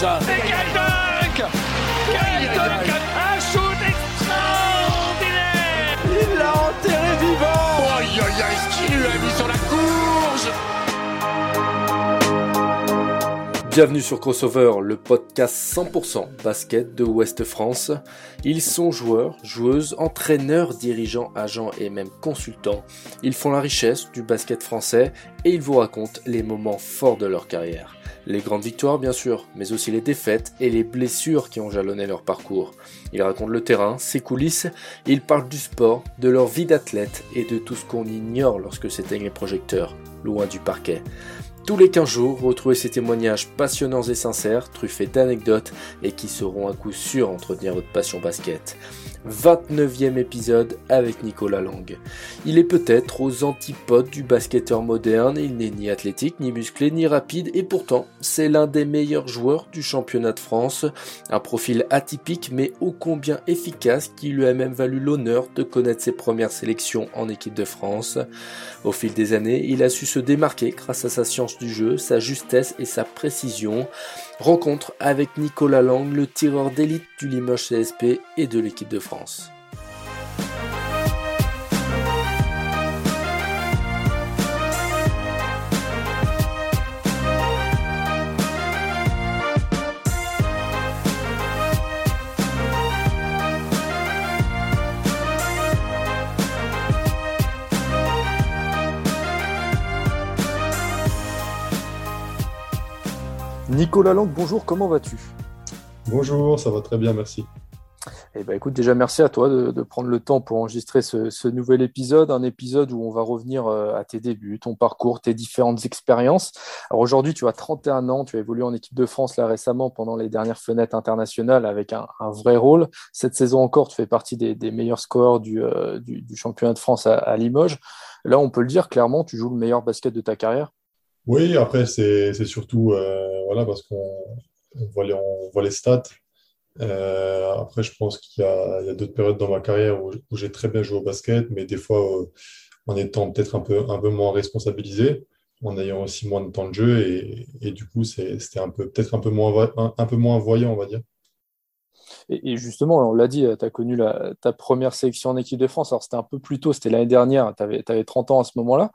décollage. Et quel dunk Quel dunk Un shoot extraordinaire Il l'a enterré vivant. Aïe aïe aïe, ce qu'il lui a mis sur la courge Bienvenue sur Crossover, le podcast 100% basket de Ouest France. Ils sont joueurs, joueuses, entraîneurs, dirigeants, agents et même consultants. Ils font la richesse du basket français et ils vous racontent les moments forts de leur carrière. Les grandes victoires bien sûr, mais aussi les défaites et les blessures qui ont jalonné leur parcours. Ils racontent le terrain, ses coulisses, ils parlent du sport, de leur vie d'athlète et de tout ce qu'on ignore lorsque s'éteignent les projecteurs, loin du parquet. Tous les 15 jours, retrouvez ces témoignages passionnants et sincères, truffés d'anecdotes et qui seront à coup sûr entretenir votre passion basket. 29e épisode avec Nicolas Lang. Il est peut-être aux antipodes du basketteur moderne, il n'est ni athlétique, ni musclé, ni rapide, et pourtant, c'est l'un des meilleurs joueurs du championnat de France. Un profil atypique mais ô combien efficace qui lui a même valu l'honneur de connaître ses premières sélections en équipe de France. Au fil des années, il a su se démarquer grâce à sa science du jeu, sa justesse et sa précision. Rencontre avec Nicolas Lang, le tireur d'élite du Limoges CSP et de l'équipe de France. Nicolas Lang, bonjour, comment vas-tu? Bonjour, ça va très bien, merci. Eh ben, écoute, déjà merci à toi de, de prendre le temps pour enregistrer ce, ce, nouvel épisode, un épisode où on va revenir euh, à tes débuts, ton parcours, tes différentes expériences. Alors aujourd'hui, tu as 31 ans, tu as évolué en équipe de France là récemment pendant les dernières fenêtres internationales avec un, un vrai rôle. Cette saison encore, tu fais partie des, des meilleurs scoreurs du, euh, du, du, championnat de France à, à Limoges. Là, on peut le dire clairement, tu joues le meilleur basket de ta carrière. Oui, après, c'est surtout euh, voilà, parce qu'on voit, les, stats. Euh, après, je pense qu'il y a, d'autres périodes dans ma carrière où, j'ai très bien joué au basket, mais des fois euh, en étant peut-être un peu, un peu moins responsabilisé, en ayant aussi moins de temps de jeu, et, du coup, c'était peut-être un, peu moins, un, peu moins voyant, on va dire. Et, justement, on l'a dit, tu as connu ta première sélection en équipe de France. Alors, c'était un peu plus tôt, c'était l'année dernière. Tu avais, avais, 30 ans à ce moment-là.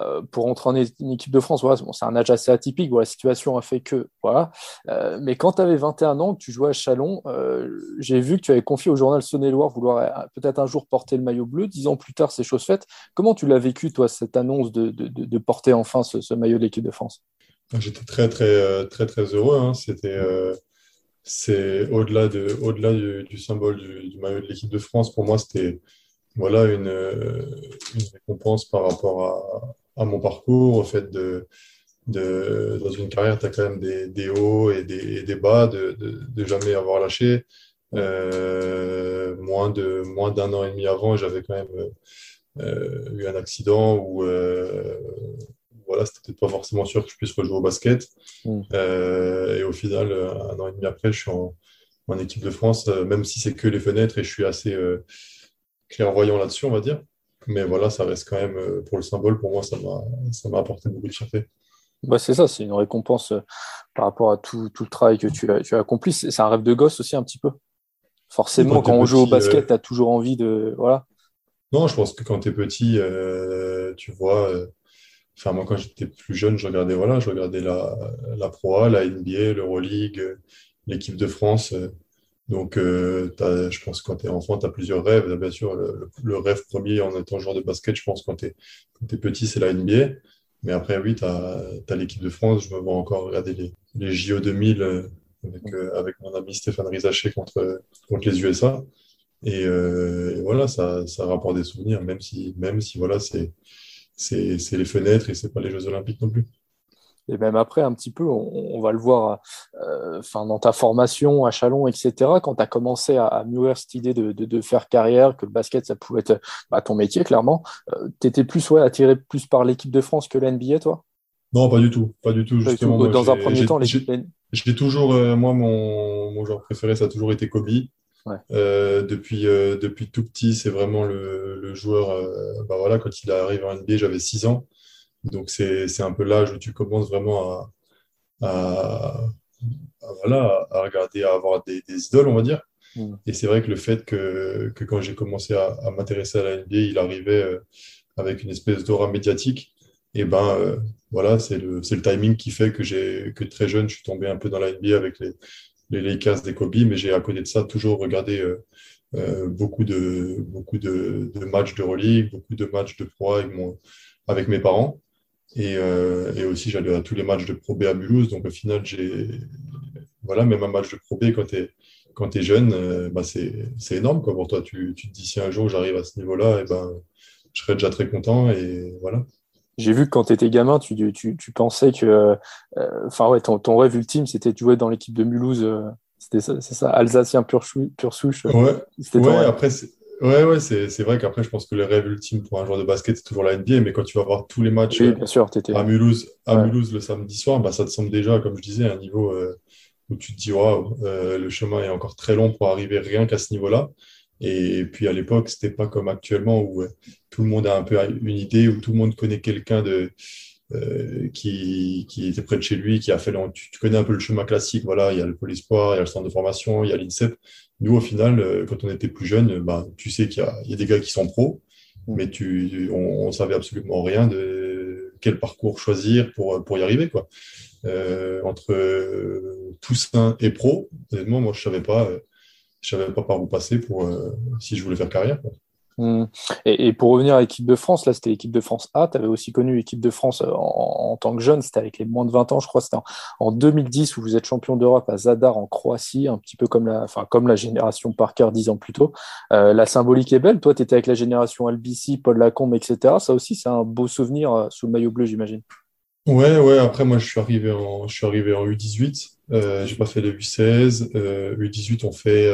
Euh, pour entrer en équipe de France, bon, c'est un âge assez atypique. Voilà, la situation a fait que. Voilà. Euh, mais quand tu avais 21 ans, que tu jouais à Chalon, euh, j'ai vu que tu avais confié au journal Saône-et-Loire vouloir peut-être un jour porter le maillot bleu. Dix ans plus tard, c'est chose faite. Comment tu l'as vécu, toi, cette annonce de, de, porter enfin ce, maillot de l'équipe de France? J'étais très, très, très, très heureux. Hein. C'était c'est au-delà de, au-delà du, du symbole du, maillot de l'équipe de France. Pour moi, c'était voilà une, récompense par rapport à, mon parcours, au fait de, de dans une carrière, tu as quand même des, des hauts et des, et des bas, de, de, de, jamais avoir lâché. Euh, moins de moins d'un an et demi avant, j'avais quand même euh, eu un accident où euh, voilà, c'était peut-être pas forcément sûr que je puisse rejouer au basket. Mmh. Euh, et au final, un an et demi après, je suis en, en équipe de France, même si c'est que les fenêtres et je suis assez clairvoyant là-dessus, on va dire. Mais voilà, ça reste quand même, euh, pour le symbole, pour moi, ça m'a apporté beaucoup de fierté. Bah c'est ça, c'est une récompense euh, par rapport à tout, tout, le travail que tu as, tu as accompli. C'est un rêve de gosse aussi, un petit peu. Forcément, quand, quand on joue au basket, tu as toujours envie de. Voilà. Non, je pense que quand tu es petit, tu vois Enfin, moi, quand j'étais plus jeune, je regardais, voilà, je regardais la, la Pro A, la NBA, l'Euroleague, l'équipe de France. Donc, euh, je pense que quand tu es enfant, tu as plusieurs rêves. Bien sûr, le, rêve premier en étant joueur de basket, je pense, quand tu es, petit, c'est la NBA. Mais après, oui, tu as, l'équipe de France. Je me vois encore regarder les, JO 2000 avec, euh, avec mon ami Stéphane Rizaché contre, les USA. Et, euh, voilà, ça, rapporte des souvenirs, même si, même si voilà, c'est c'est les fenêtres et c'est pas les Jeux Olympiques non plus. Et même après, un petit peu, on, on va le voir euh, dans ta formation à Chalon, etc., quand tu as commencé à, à mûrir cette idée de, de, de, faire carrière, que le basket, ça pouvait être bah, ton métier, clairement, euh, tu étais plus ouais, attiré plus par l'équipe de France que l'NBA, toi? Non, pas du tout. Pas du tout, justement. Dans un premier temps, l'équipe. J'ai toujours, euh, moi, mon, mon joueur préféré, ça a toujours été Kobe. Ouais. Euh, depuis, euh, depuis tout petit, c'est vraiment le, le joueur. Euh, bah voilà, quand il arrive en NBA, j'avais 6 ans. Donc, c'est un peu l'âge où tu commences vraiment à, à, voilà, à regarder, à avoir des, idoles, on va dire. Mm. Et c'est vrai que le fait que, que quand j'ai commencé à, m'intéresser à la NBA, il arrivait euh, avec une espèce d'aura médiatique. Et ben voilà, c'est le, le timing qui fait que que très jeune, je suis tombé un peu dans la NBA avec les, les Lakers des Kobe, mais j'ai à côté de ça toujours regardé euh, beaucoup de, beaucoup de, de matchs de relique, beaucoup de matchs de pro avec, mon, avec mes parents. Et, euh, et aussi, j'allais à tous les matchs de Pro B à Mulhouse. Donc, au final, j'ai. Voilà, même un match de Pro B quand tu es, quand es jeune, euh, bah, c'est énorme quoi, pour toi. Tu, tu, te dis si un jour j'arrive à ce niveau-là, et ben, je serais déjà très content. Et voilà. J'ai vu que quand tu étais gamin, tu, tu, tu pensais que. Enfin, ouais, ton, ton, rêve ultime, c'était de jouer dans l'équipe de Mulhouse c'est ça, Alsacien pur, souche. Ouais, ouais après, ouais, ouais, c'est vrai qu'après, je pense que le rêve ultime pour un joueur de basket, c'est toujours la NBA, mais quand tu vas voir tous les matchs bien sûr, à, Mulhouse, à Mulhouse le samedi soir, bah, ça te semble déjà, comme je disais, un niveau euh, où tu te dis, waouh, euh, le chemin est encore très long pour arriver rien qu'à ce niveau-là. Et puis à l'époque, c'était pas comme actuellement où euh, tout le monde a un peu une idée, où tout le monde connaît quelqu'un de euh, qui, qui, était près de chez lui, qui a fait, tu, tu, connais un peu le chemin classique, voilà, il y a le pôle espoir, il y a le centre de formation, il y a l'INSEP. Nous, au final, euh, quand on était plus jeune, bah, tu sais qu'il y, y, a des gars qui sont pros, mm. mais tu, on, on, savait absolument rien de quel parcours choisir pour, pour y arriver, quoi. Euh, entre Toussaint et pro, honnêtement, moi, je savais pas, je savais pas par où passer pour, si je voulais faire carrière, quoi. Mmh. Et, pour revenir à l'équipe de France, là c'était l'équipe de France A, tu avais aussi connu l'équipe de France euh, en, tant que jeune, c'était avec les moins de 20 ans, je crois, c'était en, 2010 où vous êtes champion d'Europe à Zadar en Croatie, un petit peu comme la, enfin, comme la génération Parker dix ans plus tôt. Euh, la symbolique est belle, toi tu étais avec la génération Albici, Paul Lacombe, etc. Ça aussi c'est un beau souvenir euh, sous le maillot bleu, j'imagine. Ouais, ouais, après moi je suis arrivé en, je suis arrivé en U18, euh, j'ai pas fait de U16, U18 on fait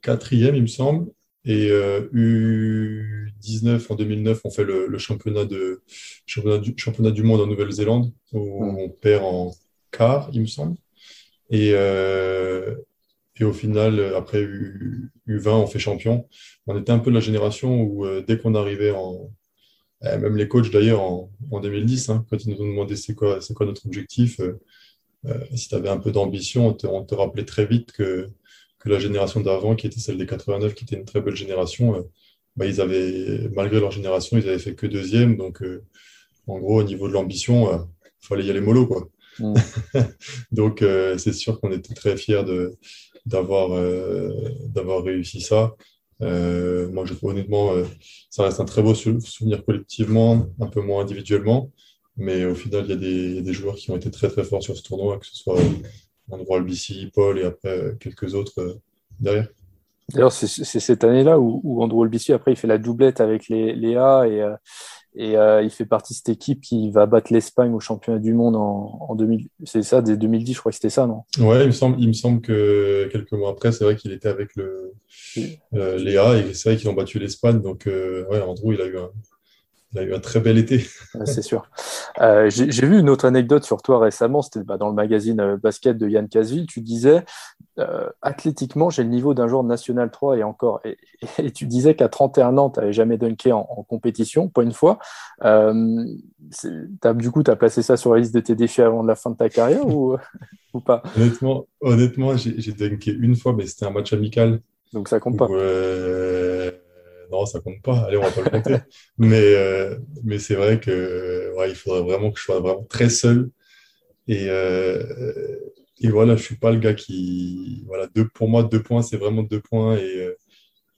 quatrième il me semble, et U19 euh, en 2009, on fait le, championnat, de, championnat, du, championnat du monde en Nouvelle-Zélande, où on perd en quart, il me semble. Et, euh, et au final, après U, 20 on fait champion. On était un peu de la génération où euh, dès qu'on arrivait en. Eh, même les coachs d'ailleurs en, en 2010, hein, quand ils nous ont demandé c'est quoi, quoi notre objectif, si tu avais un peu d'ambition, on on te rappelait très vite que que la génération d'avant, qui était celle des 89, qui était une très belle génération, euh, bah, ils avaient, malgré leur génération, ils avaient fait que deuxième. Donc, euh, en gros, au niveau de l'ambition, il euh, fallait y aller mollo. Quoi. Donc, c'est sûr qu'on était très fiers de, d'avoir, d'avoir réussi ça. moi, je trouve honnêtement, ça reste un très beau souvenir collectivement, un peu moins individuellement. Mais au final, il y, a des, il y a des joueurs qui ont été très très forts sur ce tournoi, que ce soit Andrew Albici, Paul et après euh, quelques autres euh, derrière. D'ailleurs, c'est cette année-là où, où, Andrew Albici, après, il fait la doublette avec les, Léa et, euh, et il fait partie de cette équipe qui va battre l'Espagne au championnat du monde en, en 2000. C'est ça, dès 2010, je crois que c'était ça, non? Ouais, il me, semble, il me semble que quelques mois après, c'est vrai qu'il était avec le, Léa et c'est vrai qu'ils ont battu l'Espagne. Donc, ouais, Andrew, il a eu un, il a eu un très bel été. c'est sûr. Euh, j'ai vu une autre anecdote sur toi récemment, c'était bah, dans le magazine euh, basket de Yann Casville. Tu disais, euh, athlétiquement, j'ai le niveau d'un joueur national 3 et encore. Et, tu disais qu'à 31 ans, tu n'avais jamais dunké en, compétition, pas une fois. du coup, tu as placé ça sur la liste de tes défis avant la fin de ta carrière ou, ou pas? Honnêtement, honnêtement j'ai dunké une fois, mais c'était un match amical. Donc ça compte pas non, ça compte pas. Allez, on va pas le compter. mais euh, mais c'est vrai que ouais, il faudrait vraiment que je sois vraiment très seul. Et, euh, et voilà, je suis pas le gars qui. Voilà, deux, pour moi, deux points, c'est vraiment deux points. Et, euh,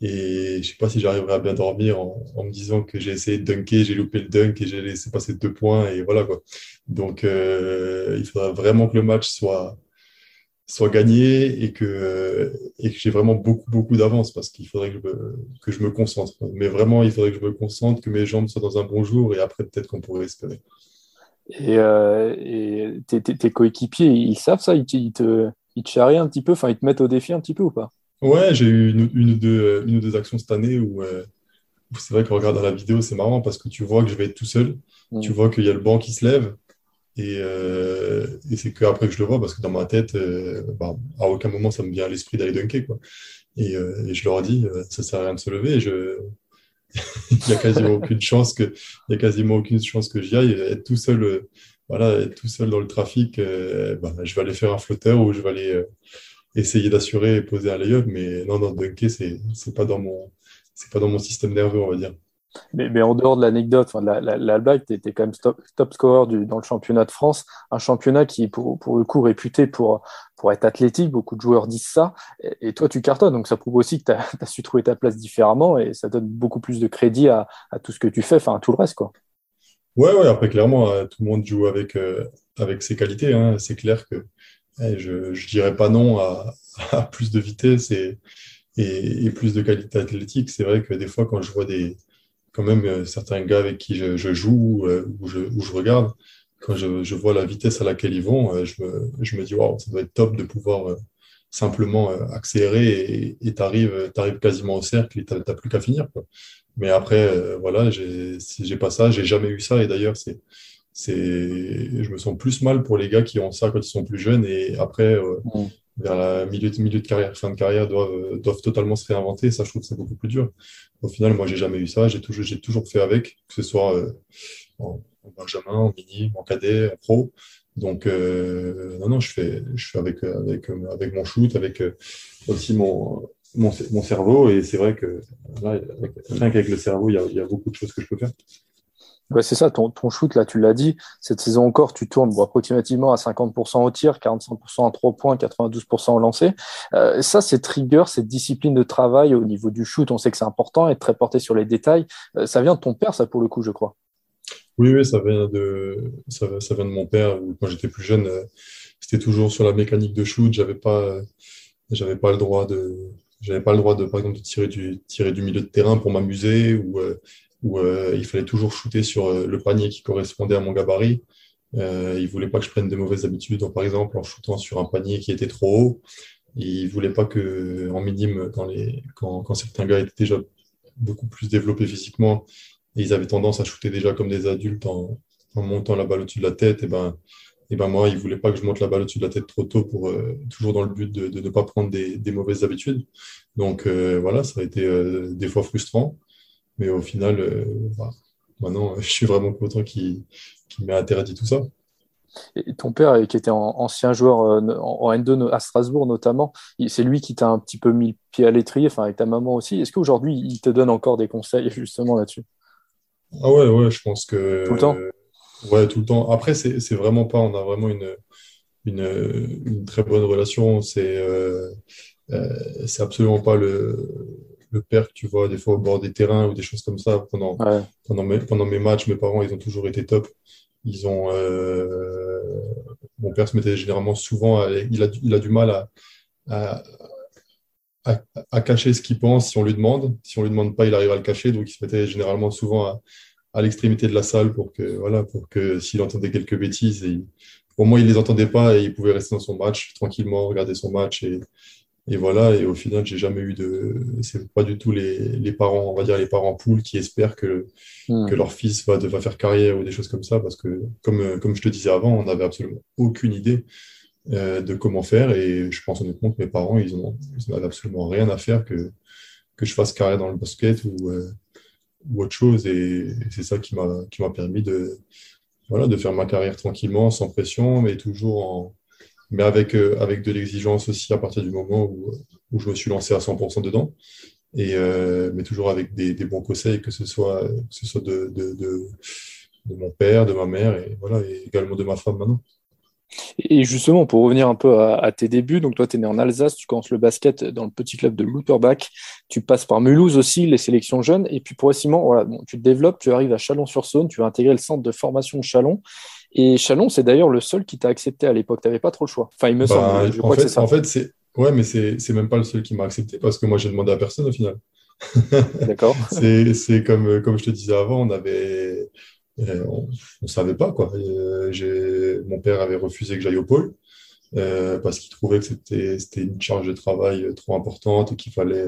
et je sais pas si j'arriverai à bien dormir en, en me disant que j'ai essayé de dunker, j'ai loupé le dunk et j'ai laissé passer deux points. Et voilà quoi. Donc, il faudrait vraiment que le match soit soit gagné et que, et que j'ai vraiment beaucoup, beaucoup d'avance parce qu'il faudrait que je, me, que je me concentre. Mais vraiment, il faudrait que je me concentre, que mes jambes soient dans un bon jour et après, peut-être qu'on pourrait espérer. Et, euh, et tes, tes, coéquipiers, ils savent ça? Ils te, ils te, ils te charrient un petit peu? Enfin, ils te mettent au défi un petit peu ou pas? Ouais, j'ai eu une, une, ou deux, une ou deux actions cette année où, euh, c'est vrai qu'on regarde la vidéo, c'est marrant parce que tu vois que je vais être tout seul. Mm. Tu vois qu'il y a le banc qui se lève et, euh, et c'est qu'après que je le vois, parce que dans ma tête, euh, bah, à aucun moment ça me vient à l'esprit d'aller dunker. Quoi. Et, euh, et, je leur dis, euh, ça sert à rien de se lever. Je... il y a quasiment aucune chance que, il y a quasiment aucune chance que j'y aille. Être tout seul voilà, tout seul dans le trafic, bah, je vais aller faire un flotteur ou je vais aller essayer d'assurer et poser un lay-up. Mais non, non, dunker, c'est n'est pas, dans mon, pas dans mon système nerveux, on va dire. Mais, en dehors de l'anecdote, l'Alba, tu étais quand même top, scorer dans le championnat de France, un championnat qui pour, pour, le coup réputé pour, pour être athlétique, beaucoup de joueurs disent ça, et, toi tu cartonnes, donc ça prouve aussi que tu as, su trouver ta place différemment, et ça donne beaucoup plus de crédit à, tout ce que tu fais, enfin à tout le reste. Quoi. Ouais, ouais, après clairement, euh, tout le monde joue avec, euh, avec ses qualités, hein. c'est clair que eh, je ne dirais pas non à, plus de vitesse et, et plus de qualité athlétique. C'est vrai que des fois quand je vois des quand même euh, certains gars avec qui je, joue euh, ou, je, je, regarde, quand je, vois la vitesse à laquelle ils vont, euh, je me, je me dis, waouh, ça doit être top de pouvoir simplement accélérer et tu arrives, quasiment au cercle et tu n'as plus qu'à finir. Mais après, voilà, j'ai pas ça, j'ai jamais eu ça. Et d'ailleurs, c'est, je me sens plus mal pour les gars qui ont ça quand ils sont plus jeunes et après, vers la milieu milieu de carrière, fin de carrière, doivent, euh, doivent totalement se réinventer. Ça, je trouve que c'est beaucoup plus dur. Au final, moi, j'ai jamais eu ça. J'ai toujours, j'ai toujours fait avec, que ce soit euh, en, Benjamin, en mini, en cadet, en pro. Donc, euh, non, non, je fais, je fais avec, avec, avec mon shoot, avec aussi mon, mon, mon cerveau. Et c'est vrai que là, rien qu'avec le cerveau, il y a beaucoup de choses que je peux faire. C'est ça, ton, shoot, là, tu l'as dit, cette saison encore, tu tournes approximativement à 50% au tir, 45% à 3 points, 92% au lancer. Euh, ça, c'est trigger, cette discipline de travail au niveau du shoot, on sait que c'est important, être très porté sur les détails. Euh, ça vient de ton père, ça, pour le coup, je crois. Oui, oui, ça vient de, ça, ça vient de mon père. Quand j'étais plus jeune, euh, c'était toujours sur la mécanique de shoot. J'avais pas, j'avais pas le droit de, j'avais pas le droit de, par exemple, de tirer du, tirer du milieu de terrain pour m'amuser ou, où euh, il fallait toujours shooter sur euh, le panier qui correspondait à mon gabarit. Euh, il voulait pas que je prenne de mauvaises habitudes, par exemple en shootant sur un panier qui était trop haut. Il voulait pas que en minime, dans les, quand, quand certains gars étaient déjà beaucoup plus développés physiquement et ils avaient tendance à shooter déjà comme des adultes en, en montant la balle au-dessus de la tête, et ben, et ben moi, il voulait pas que je monte la balle au-dessus de la tête trop tôt pour toujours dans le but de, de ne pas prendre des, des mauvaises habitudes. Donc voilà, ça a été des fois frustrant. Mais au final, euh, bah, maintenant, je suis vraiment content qu'il m'ait interdit tout ça. Et ton père, qui était ancien joueur euh, en N2 à Strasbourg notamment, c'est lui qui t'a un petit peu mis le pied à l'étrier, enfin avec ta maman aussi. Est-ce qu'aujourd'hui, il te donne encore des conseils justement là-dessus? Ah ouais, ouais, je pense que. Tout le temps? Ouais, tout le temps. Après, c'est vraiment pas, on a vraiment une, une, très bonne relation. C'est euh, c'est absolument pas le, le père que tu vois des fois au bord des terrains ou des choses comme ça. Pendant, pendant, mes, pendant mes matchs, mes parents, ils ont toujours été top. Ils ont, euh, mon père se mettait généralement souvent, il, a, il a du mal à, à, cacher ce qu'il pense si on lui demande. Si on lui demande pas, il arrive à le cacher. Donc, il se mettait généralement souvent à, à l'extrémité de la salle pour que, voilà, pour que s'il entendait quelques bêtises, et, au moins il les entendait pas et il pouvait rester dans son match tranquillement, regarder son match et, et voilà, et au final, j'ai jamais eu de. C'est pas du tout les, les, parents, on va dire les parents poules qui espèrent que, hmm. que leur fils va, va faire carrière ou des choses comme ça, parce que, comme, comme je te disais avant, on n'avait absolument aucune idée euh, de comment faire. Et je pense honnêtement que mes parents, ils n'avaient absolument rien à faire que, que je fasse carrière dans le basket ou, euh, ou autre chose. Et, c'est ça qui m'a permis de, voilà, de faire ma carrière tranquillement, sans pression, mais toujours en mais avec, euh, avec de l'exigence aussi à partir du moment où, où je me suis lancé à 100% dedans. Et, euh, mais toujours avec des, bons conseils, que ce soit, ce soit de, de, mon père, de ma mère, et, voilà, et également de ma femme maintenant. Et justement, pour revenir un peu à, tes débuts, donc toi, tu es né en Alsace, tu commences le basket dans le petit club de Louterbach, tu passes par Mulhouse aussi, les sélections jeunes, et puis progressivement, voilà, bon, tu te développes, tu arrives à Chalon-sur-Saône, tu vas intégrer le centre de formation Chalon, et Chalon, c'est d'ailleurs le seul qui t'a accepté à l'époque. Tu n'avais pas trop le choix. Enfin, il me semble. Je en, fait, c'est en fait, c'est. Ouais, mais c'est, c'est même pas le seul qui m'a accepté parce que moi, j'ai demandé à personne au final. D'accord. c'est, c'est comme, comme je te disais avant, on avait. Euh, on ne savait pas, quoi. Euh, mon père avait refusé que j'aille au pôle. Euh, parce qu'il trouvait que c'était, une charge de travail trop importante et qu'il fallait,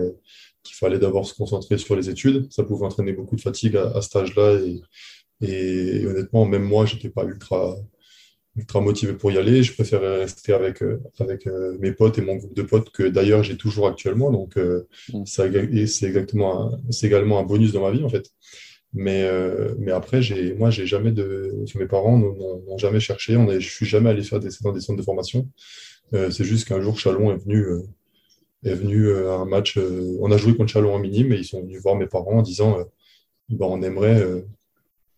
qu'il fallait d'abord se concentrer sur les études. Ça pouvait entraîner beaucoup de fatigue à, à cet âge-là et, et, honnêtement, même moi, j'étais pas ultra, ultra motivé pour y aller. Je préférais rester avec, avec mes potes et mon groupe de potes que d'ailleurs j'ai toujours actuellement. Donc, euh, mm. c'est exactement c'est également un bonus dans ma vie, en fait. Mais, euh, mais après, j'ai, moi, j'ai jamais de. Mes parents n'ont jamais cherché. On est, je suis jamais allé faire des, dans des centres de formation. Euh, c'est juste qu'un jour, Chalon est venu, euh, est venu à un match. on a joué contre Chalon en minime et ils sont venus voir mes parents en disant bah, on aimerait,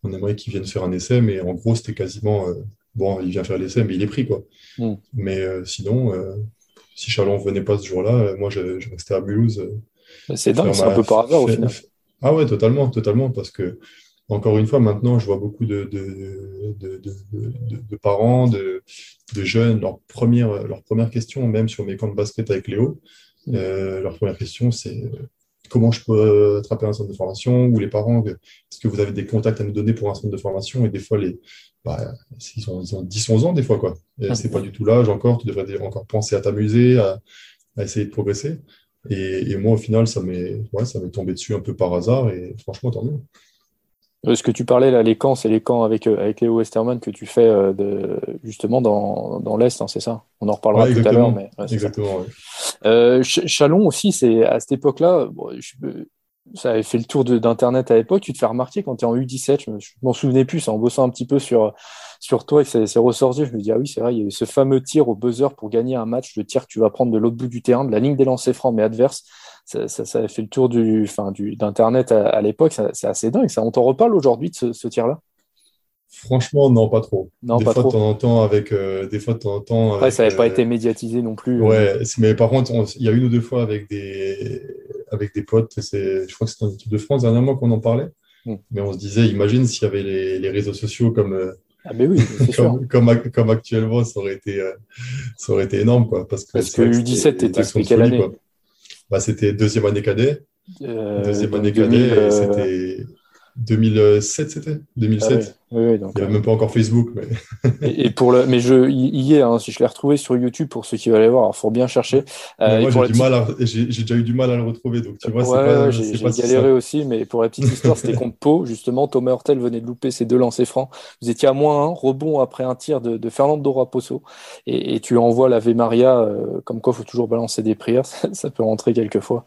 on aimerait qu'ils viennent faire un essai. Mais en gros, c'était quasiment bon, il vient faire l'essai, mais il est pris, quoi. Mm. Mais sinon, si Chalon venait pas ce jour-là, moi, je, je, restais à Mulhouse. c'est dingue, c'est un peu par hasard au final. Ah ouais, totalement, totalement, parce que encore une fois, maintenant, je vois beaucoup de, de, de, de parents, de, jeunes, leur première, leur première question, même sur mes camps de basket avec Léo, mm. euh, leur première question, c'est euh, comment je peux attraper un centre de formation ou les parents, est-ce que vous avez des contacts à nous donner pour un centre de formation? Et des fois, les, bah, ils, ont, ils ont 10-11 ans, des fois, quoi. Mm. c'est pas du tout l'âge encore, tu devrais encore penser à t'amuser, à, à essayer de progresser. Et, moi, au final, ça m'est ouais, tombé dessus un peu par hasard et franchement, tant mieux. Euh, ce que tu parlais là, les camps, c'est les camps avec, euh, avec Léo Westerman que tu fais euh, de, justement dans, dans l'Est, hein, c'est ça? On en reparlera tout à l'heure. Mais, exactement. Chalon aussi, c'est à cette époque-là, ça avait fait le tour d'Internet à l'époque. Tu te fais remarquer quand tu es en U17, je m'en souvenais plus, en bossant un petit peu sur, sur toi et c'est ressorti. Je me dis, ah oui, c'est vrai, il y a eu ce fameux tir au buzzer pour gagner un match, le tir que tu vas prendre de l'autre bout du terrain, de la ligne des lancers francs, mais adverse. Ça, ça, fait le tour du, enfin, du, d'Internet à, l'époque. C'est assez dingue. Ça. On t'en reparle aujourd'hui de ce, tir-là? Franchement, non, pas trop. Non, des pas fois, trop. de temps en temps, avec. Euh, des fois, de temps en temps. Ouais, ça n'avait pas euh, été médiatisé non plus. Ouais, mais par contre, il y a une ou deux fois avec des, avec des potes. Je crois que c'était en équipe de France dernièrement qu'on en parlait. Hmm. Mais on se disait, imagine s'il y avait les, les, réseaux sociaux comme, euh, ah ben oui, comme, comme, comme, actuellement, ça aurait été, euh, ça aurait été énorme. Quoi, parce que, parce que U17, t'étais quelle année bah, C'était deuxième année cadet. Euh, deuxième année cadet, euh, c'était 2007, c'était 2007. Ah il n'y avait même pas encore Facebook. Mais, et, pour le, mais je, y est, hein, si je l'ai retrouvé sur YouTube pour ceux qui veulent aller voir, il faut bien chercher. Euh, j'ai, déjà eu du mal à le retrouver, donc tu vois, c'est pas, j'ai, galéré aussi, mais pour la petite histoire, c'était contre Pau, justement, Thomas Hurtel venait de louper ses deux lancers francs. Vous étiez à moins un, rebond après un tir de, de Fernando Raposo, et, et, tu envoies l'Ave Maria, euh, comme quoi il faut toujours balancer des prières, ça, peut rentrer quelquefois.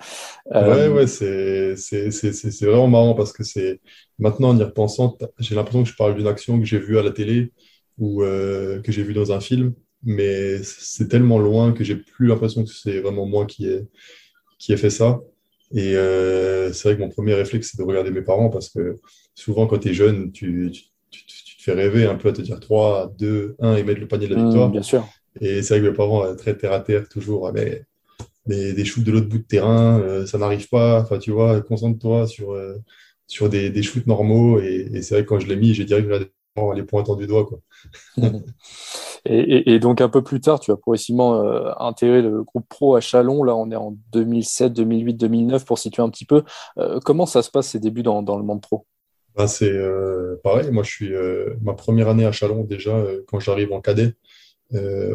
Euh, ouais, ouais, c'est, c'est, c'est, c'est vraiment marrant parce que c'est maintenant en y repensant, j'ai l'impression que je parle d'une action que j'ai vue à la télé ou euh, que j'ai vue dans un film, mais c'est tellement loin que j'ai plus l'impression que c'est vraiment moi qui ai, qui ai fait ça. Et euh, c'est vrai que mon premier réflexe, c'est de regarder mes parents parce que souvent, quand tu es jeune, tu, tu, te fais rêver un peu à te dire 3, 2, 1 et mettre le panier de la mmh, victoire. bien sûr. Et c'est vrai que mes parents, euh, très terre à terre, toujours, mais des, des shoots de l'autre bout de terrain, ça n'arrive pas. Enfin, tu vois, concentre-toi sur, sur des, des shoots normaux. Et, c'est vrai que quand je l'ai mis, j'ai direct les points du doigt. Quoi. et, et, donc un peu plus tard, tu as progressivement euh, intégré le groupe pro à Chalon. Là, on est en 2007, 2008, 2009 pour situer un petit peu. Euh, comment ça se passe ces débuts dans, dans le monde pro? Bah, C'est euh, pareil. Moi, je suis ma première année à Chalon déjà quand j'arrive en cadet.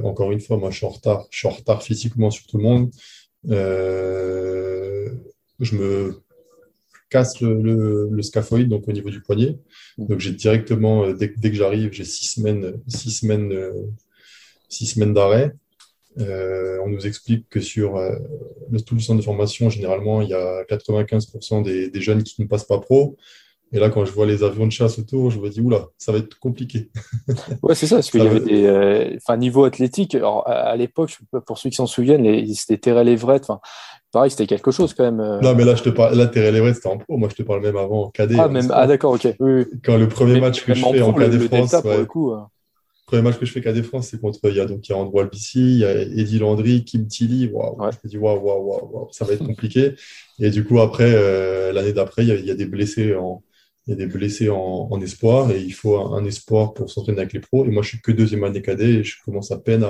encore une fois, moi, je suis en retard. Je suis en retard physiquement sur tout le monde. je me casse le, le, scaphoïde, donc au niveau du poignet. Donc j'ai directement, euh, dès, dès que j'arrive, j'ai six semaines, six semaines, euh, six semaines d'arrêt. Euh, on nous explique que sur le, tout le centre de formation, généralement, il y a 95% des, des, jeunes qui ne passent pas pro. Et là, quand je vois les avions de chasse autour, je me dis, oula, ça va être compliqué. ouais, c'est ça, parce qu'il y avait des. Enfin, niveau athlétique, alors, à, l'époque, pour ceux qui s'en souviennent, c'était Terrell Everett. Enfin, pareil, c'était quelque chose quand même. Euh. Non, mais là, je te parle, là, Terrell Everett, c'était en pro. Moi, je te parle même avant en cadet. Ah, même... ah d'accord, ok. Oui, Quand le premier match que je fais en cadet France. Le pour le coup, hein. premier match que je fais cadet France, c'est contre. Il y a donc il y a Andrew Albici, il y a Eddie Landry, Kim Tilly. Waouh, Je me dis, waouh, waouh, waouh, ça va être compliqué. Et du coup, après, euh, l'année d'après, il, y, a des blessés en. Il y a des blessés en, espoir et il faut un, espoir pour s'entraîner avec les pros. Et moi, je suis que deuxième année cadet et je commence à peine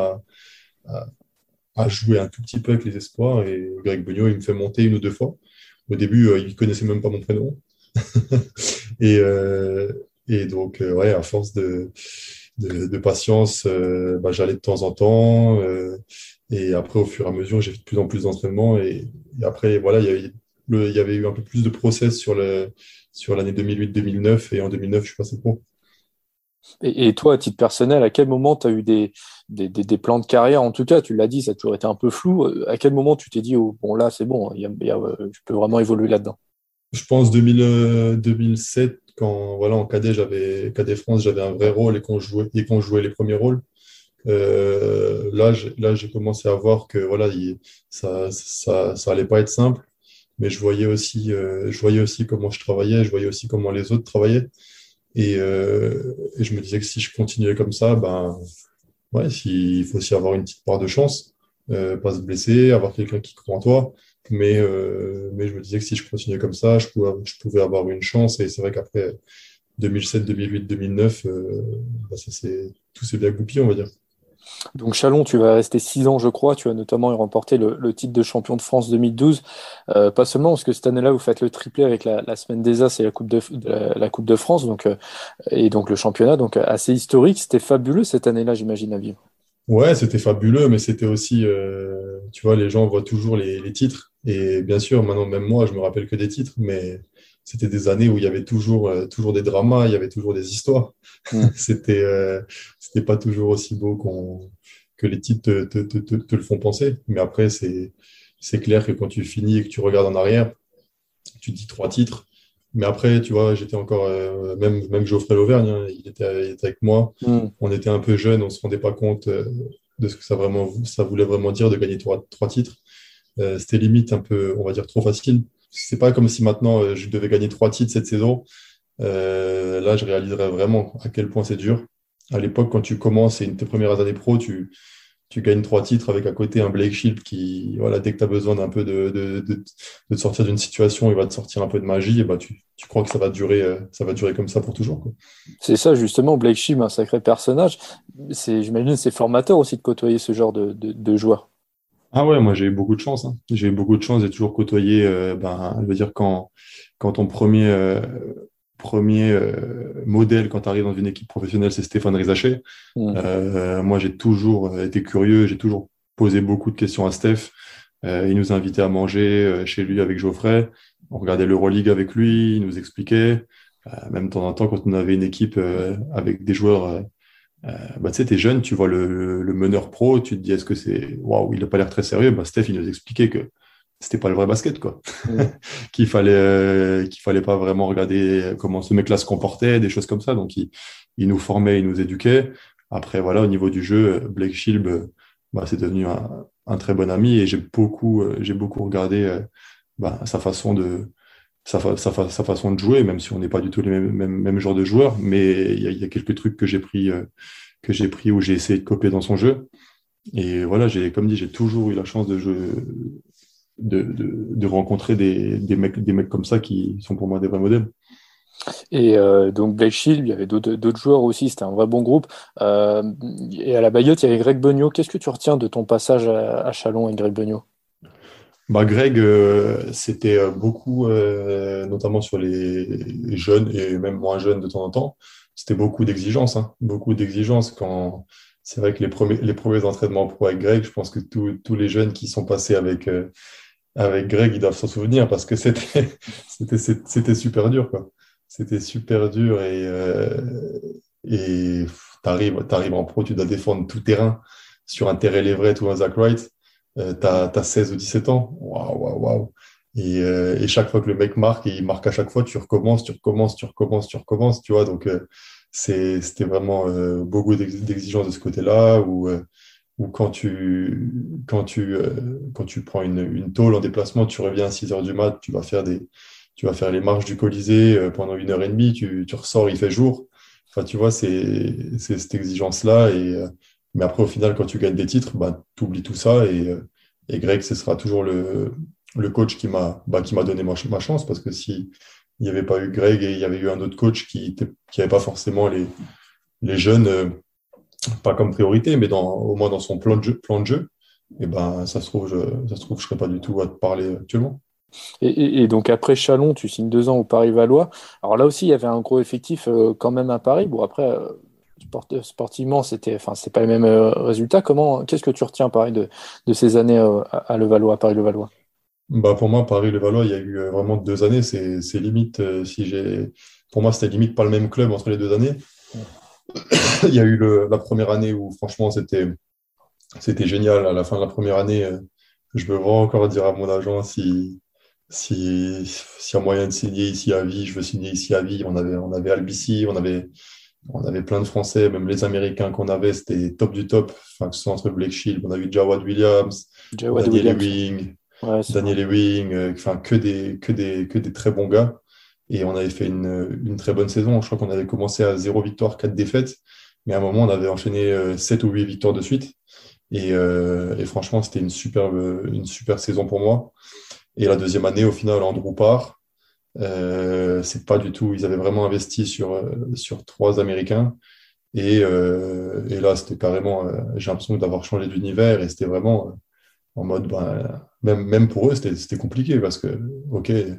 à, jouer un tout petit peu avec les espoirs. Et Greg Beugnot, il me fait monter une ou deux fois. Au début, euh, il connaissait même pas mon prénom. et, euh, et donc, euh, ouais, à force de, patience, bah, j'allais de temps en temps. et après, au fur et à mesure, j'ai fait de plus en plus d'entraînement. Et, après, voilà, il y, il y avait eu un peu plus de process sur l'année 2008-2009. Et en 2009, je suis passé pro. Et, toi, à titre personnel, à quel moment tu as eu des, des, des, plans de carrière? En tout cas, tu l'as dit, ça a toujours été un peu flou. À quel moment tu t'es dit, oh, bon là, c'est bon, je peux vraiment évoluer là-dedans? Je pense 2000, 2007, quand voilà, en cadet, j'avais cadet France, j'avais un vrai rôle et qu'on jouait, et qu'on jouait les premiers rôles. Euh, là, j'ai commencé à voir que voilà, ça, ça, ça allait pas être simple, mais je voyais aussi, euh, je voyais aussi comment je travaillais, je voyais aussi comment les autres travaillaient, et, euh, et je me disais que si je continuais comme ça, ben ouais, il faut aussi avoir une petite part de chance, pas se blesser, avoir quelqu'un qui croit en toi. Mais, mais je me disais que si je continuais comme ça, je pouvais, je pouvais avoir une chance. Et c'est vrai qu'après 2007, 2008, 2009, ça, tout s'est bien goupillé, on va dire. Donc Chalon, tu vas rester six ans, je crois. Tu as notamment remporté le, titre de champion de France 2012. Euh, pas seulement parce que cette année-là, vous faites le triplé avec la, semaine des As et la Coupe de, la, Coupe de France, donc euh, et donc le championnat, donc assez historique. C'était fabuleux cette année-là, j'imagine à vivre. Ouais, c'était fabuleux, mais c'était aussi, euh, tu vois, les gens voient toujours les, titres. Et bien sûr, maintenant même moi, je me rappelle que des titres, mais c'était des années où il y avait toujours, toujours des dramas, il y avait toujours des histoires. Mm. c'était, c'était pas toujours aussi beau qu'on que les titres te, te, te, te, le font penser. Mais après, c'est, c'est clair que quand tu finis et que tu regardes en arrière, tu dis trois titres. Mais après, tu vois, j'étais encore, euh, même, même Geoffrey Lauvergne, hein, il, était, il, était, avec moi. On était un peu jeunes, on ne se rendait pas compte euh, de ce que ça, vraiment, ça voulait vraiment dire de gagner trois, trois titres. Euh, c'était limite un peu, on va dire, trop facile. C'est pas comme si maintenant je devais gagner trois titres cette saison. là, je réaliserais vraiment à quel point c'est dur à l'époque, quand tu commences et tes premières années pro, tu, gagnes trois titres avec à côté un Blake Shield qui, voilà, dès que tu as besoin d'un peu de, de, de, de te sortir d'une situation, il va te sortir un peu de magie, et bah, tu, tu crois que ça va durer, euh, ça va durer comme ça pour toujours. C'est ça, justement, Blake Shield, un sacré personnage. J'imagine c'est formateur aussi de côtoyer ce genre de, de, joueur. Ah ouais, moi j'ai eu beaucoup de chance. Hein. J'ai eu beaucoup de chance, j'ai toujours côtoyé, euh, ben, je veux dire, quand, quand ton premier. Euh, premier euh, modèle quand tu arrives dans une équipe professionnelle, c'est Stéphane Rizaché. Euh, moi, j'ai toujours été curieux, j'ai toujours posé beaucoup de questions à Steph. Euh, il nous invitait à manger chez lui avec Geoffrey. On regardait l'Euroleague avec lui, il nous expliquait. même de temps en temps, quand on avait une équipe avec des joueurs, bah, tu sais, t'es jeune, tu vois le, le, meneur pro, tu te dis, est-ce que c'est, waouh, il n'a pas l'air très sérieux? Bah, Steph, il nous expliquait que c'était pas le vrai basket quoi. Qu'il fallait euh, qu'il fallait pas vraiment regarder comment ce mec-là se comportait des choses comme ça. Donc il, il, nous formait il nous éduquait. Après voilà au niveau du jeu Blake Shield bah, c'est devenu un, un, très bon ami et j'ai beaucoup euh, j'ai beaucoup regardé euh, bah, sa façon de sa, sa, façon de jouer même si on n'est pas du tout les mêmes, mêmes, genres de joueurs mais il y a, quelques trucs que j'ai pris que j'ai pris où j'ai essayé de copier dans son jeu et voilà j'ai comme dit j'ai toujours eu la chance de rencontrer des, des, mecs, des mecs comme ça qui sont pour moi des vrais modèles. Et euh, donc Blake Shield, il y avait d'autres joueurs aussi, c'était un vrai bon groupe. Euh, et à la Bayotte, il y avait Greg Beugnot. Qu'est-ce que tu retiens de ton passage à, Chalon et Greg Beugnot bah, Greg, euh, c'était beaucoup, notamment sur les jeunes et même moins jeunes de temps en temps, c'était beaucoup d'exigences. Hein. beaucoup d'exigences quand c'est vrai que les premiers, les premiers entraînements pro avec Greg, je pense que tous les jeunes qui sont passés avec, avec Greg, ils doivent s'en souvenir parce que c'était c'était super dur quoi. C'était super dur et euh, et t'arrives arrives en pro, tu dois défendre tout terrain sur un Terrell Everett ou un Zach Wright. Euh, t'as as 16 ou 17 ans. Waouh waouh waouh. Et, euh, et, chaque fois que le mec marque, et il marque à chaque fois, tu recommences, tu recommences, tu recommences, tu recommences, tu vois. Donc euh, c'était vraiment euh, beaucoup d'exigences de ce côté-là où ou quand tu, quand tu, euh, quand tu prends une, une tôle en déplacement, tu reviens à 6 heures du mat, tu vas faire, des, tu vas faire les marches du Colisée euh, pendant une heure et demie, tu, tu ressors, il fait jour. Enfin, tu vois, c'est cette exigence-là. Et, euh, mais après, au final, quand tu gagnes des titres, bah, tu oublies tout ça. Et, et Greg, ce sera toujours le, le coach qui m'a bah, donné ma, ma, chance parce que si il n'y avait pas eu Greg et il y avait eu un autre coach qui n'avait pas forcément les, les jeunes pas comme priorité, mais dans, au moins dans son plan de jeu, plan de jeu et eh ben, ça se trouve, je, ça se trouve, je serais pas du tout à te parler actuellement. Et, donc après Chalon, tu signes deux ans au Paris-Valois. Alors là aussi, il y avait un gros effectif euh, quand même à Paris. Bon, après, euh, sportivement, c'était, enfin, c'est pas les mêmes euh, résultats. Comment, qu'est-ce que tu retiens, pareil, de, de ces années à Levallois, Paris-Levallois? Bah pour moi, Paris-Levallois, il y a eu vraiment deux années. C'est, c'est limite, si j'ai, pour moi, c'était limite pas le même club entre les deux années. il y a eu la première année où, franchement, c'était, c'était génial. À la fin de la première année, euh, je me vois encore dire à mon agent si, si, si y a moyen de signer ici à vie, je veux signer ici à vie. On avait, on avait Albici, on avait, on avait plein de Français, même les Américains qu'on avait, c'était top du top. Enfin, que ce soit entre Blake Shield, on a vu Jawad Williams, Daniel Ewing, Daniel Ewing, euh, enfin, que des, que, des, que des très bons gars. Et on avait fait une, une très bonne saison. Je crois qu'on avait commencé à 0 victoire, 4 défaites. Mais à un moment, on avait enchaîné 7 euh, ou 8 victoires de suite. Et, euh, et franchement, c'était une super, une super saison pour moi. Et la deuxième année, au final, Andrew part. Euh, c'est pas du tout. Ils avaient vraiment investi sur, euh, sur trois Américains. Et, euh, et là, c'était carrément. Euh, j'ai l'impression d'avoir changé d'univers et c'était vraiment en mode. Ben, même, même pour eux, c'était compliqué parce que, OK, je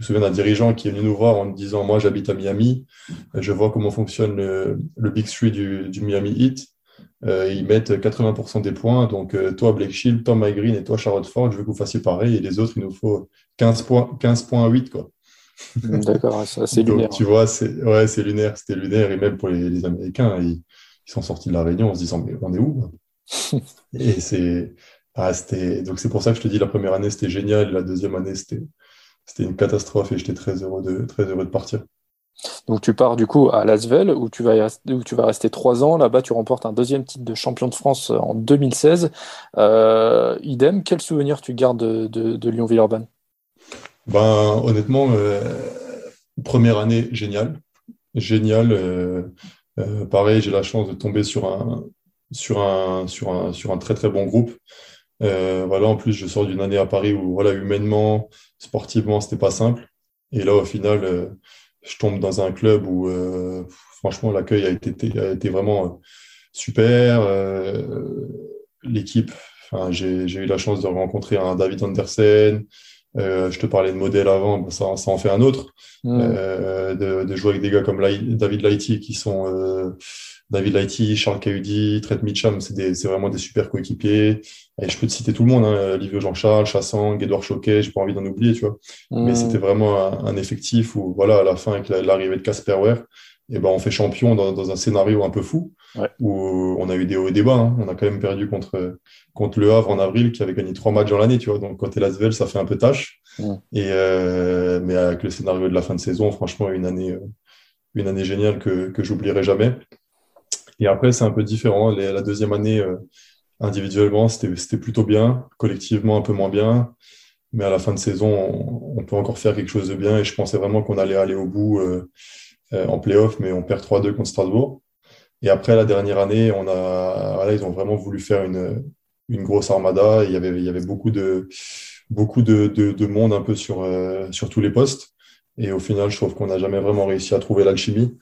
me souviens d'un dirigeant qui est venu nous voir en disant Moi, j'habite à Miami, je vois comment fonctionne le, le Big Three du, du Miami Heat. Euh, ils mettent 80% des points. Donc, euh, toi, Blake Shield, toi, Mike Green et toi, Charlotte Ford, je veux que vous fassiez pareil. Et les autres, il nous faut 15 points, 15 points à 8. Quoi. D'accord, c'est lunaire. Donc, tu vois, c'est ouais, lunaire. C'était lunaire. Et même pour les, Américains, ils, sont sortis de la réunion en se disant, mais on est où? Et c'est. Ah, donc, c'est pour ça que je te dis, la première année, c'était génial. La deuxième année, c'était une catastrophe. Et j'étais très heureux de, très heureux de partir. Donc tu pars du coup à Lasvel où tu vas, où tu vas rester trois ans. Là-bas, tu remportes un deuxième titre de champion de France en 2016. Euh, idem, quel souvenir tu gardes de, de, Lyon-Villeurbanne? Ben, Honnêtement, euh, première année, génial. Génial. Euh, pareil, j'ai la chance de tomber sur un, sur un, sur un, sur un très très bon groupe. voilà, en plus, je sors d'une année à Paris où voilà, humainement, sportivement, c'était pas simple. Et là, au final, je tombe dans un club où, euh, franchement, l'accueil a été, a été vraiment euh, super. Euh, l'équipe, j'ai eu la chance de rencontrer un David Andersen. Je te parlais de modèle avant, ça, ça en fait un autre. Mm. De, de, jouer avec des gars comme David Lighty qui sont David Lighty, Charles Cahudi, Trent Mitcham, c'est vraiment des super coéquipiers. Et je peux te citer tout le monde, hein, Livio Jean-Charles, Chassang, Edouard Choquet, j'ai pas envie d'en oublier, tu vois. Mais mmh. c'était vraiment un, effectif où, voilà, à la fin, avec l'arrivée de Casper Ware, et ben, on fait champion dans, dans, un scénario un peu fou, où on a eu des hauts et des bas. Hein. On a quand même perdu contre, contre Le Havre en avril, qui avait gagné trois matchs dans l'année, tu vois. Donc, t'es Lasvel, ça fait un peu tâche. Et, euh, mais avec le scénario de la fin de saison, franchement, une année, une année géniale que, que j'oublierai jamais. Et après, c'est un peu différent. la deuxième année, euh, individuellement, c'était plutôt bien. Collectivement, un peu moins bien. Mais à la fin de saison, on, peut encore faire quelque chose de bien. Et je pensais vraiment qu'on allait aller au bout euh, euh, en playoff, mais on perd 3-2 contre Strasbourg. Et après, la dernière année, on a, ils ont vraiment voulu faire une, une grosse armada. il y avait, il y avait beaucoup de, beaucoup de, de, monde un peu sur, sur tous les postes. Et au final, je trouve qu'on n'a jamais vraiment réussi à trouver l'alchimie.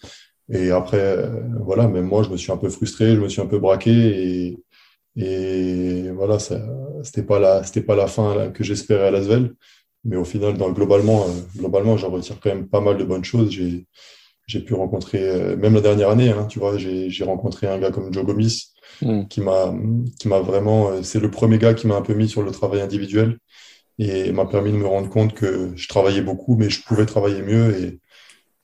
Et après, euh, voilà, même moi, je me suis un peu frustré, je me suis un peu braqué et, et voilà, c'était pas la, pas la fin que j'espérais à Lasvel. Mais au final, dans, globalement, euh, globalement, j'en retire quand même pas mal de bonnes choses. J'ai, j'ai pu rencontrer, euh, même la dernière année, hein, tu vois, j'ai, rencontré un gars comme Joe Gomis mm. qui m'a, qui m'a vraiment, c'est le premier gars qui m'a un peu mis sur le travail individuel et m'a permis de me rendre compte que je travaillais beaucoup, mais je pouvais travailler mieux et,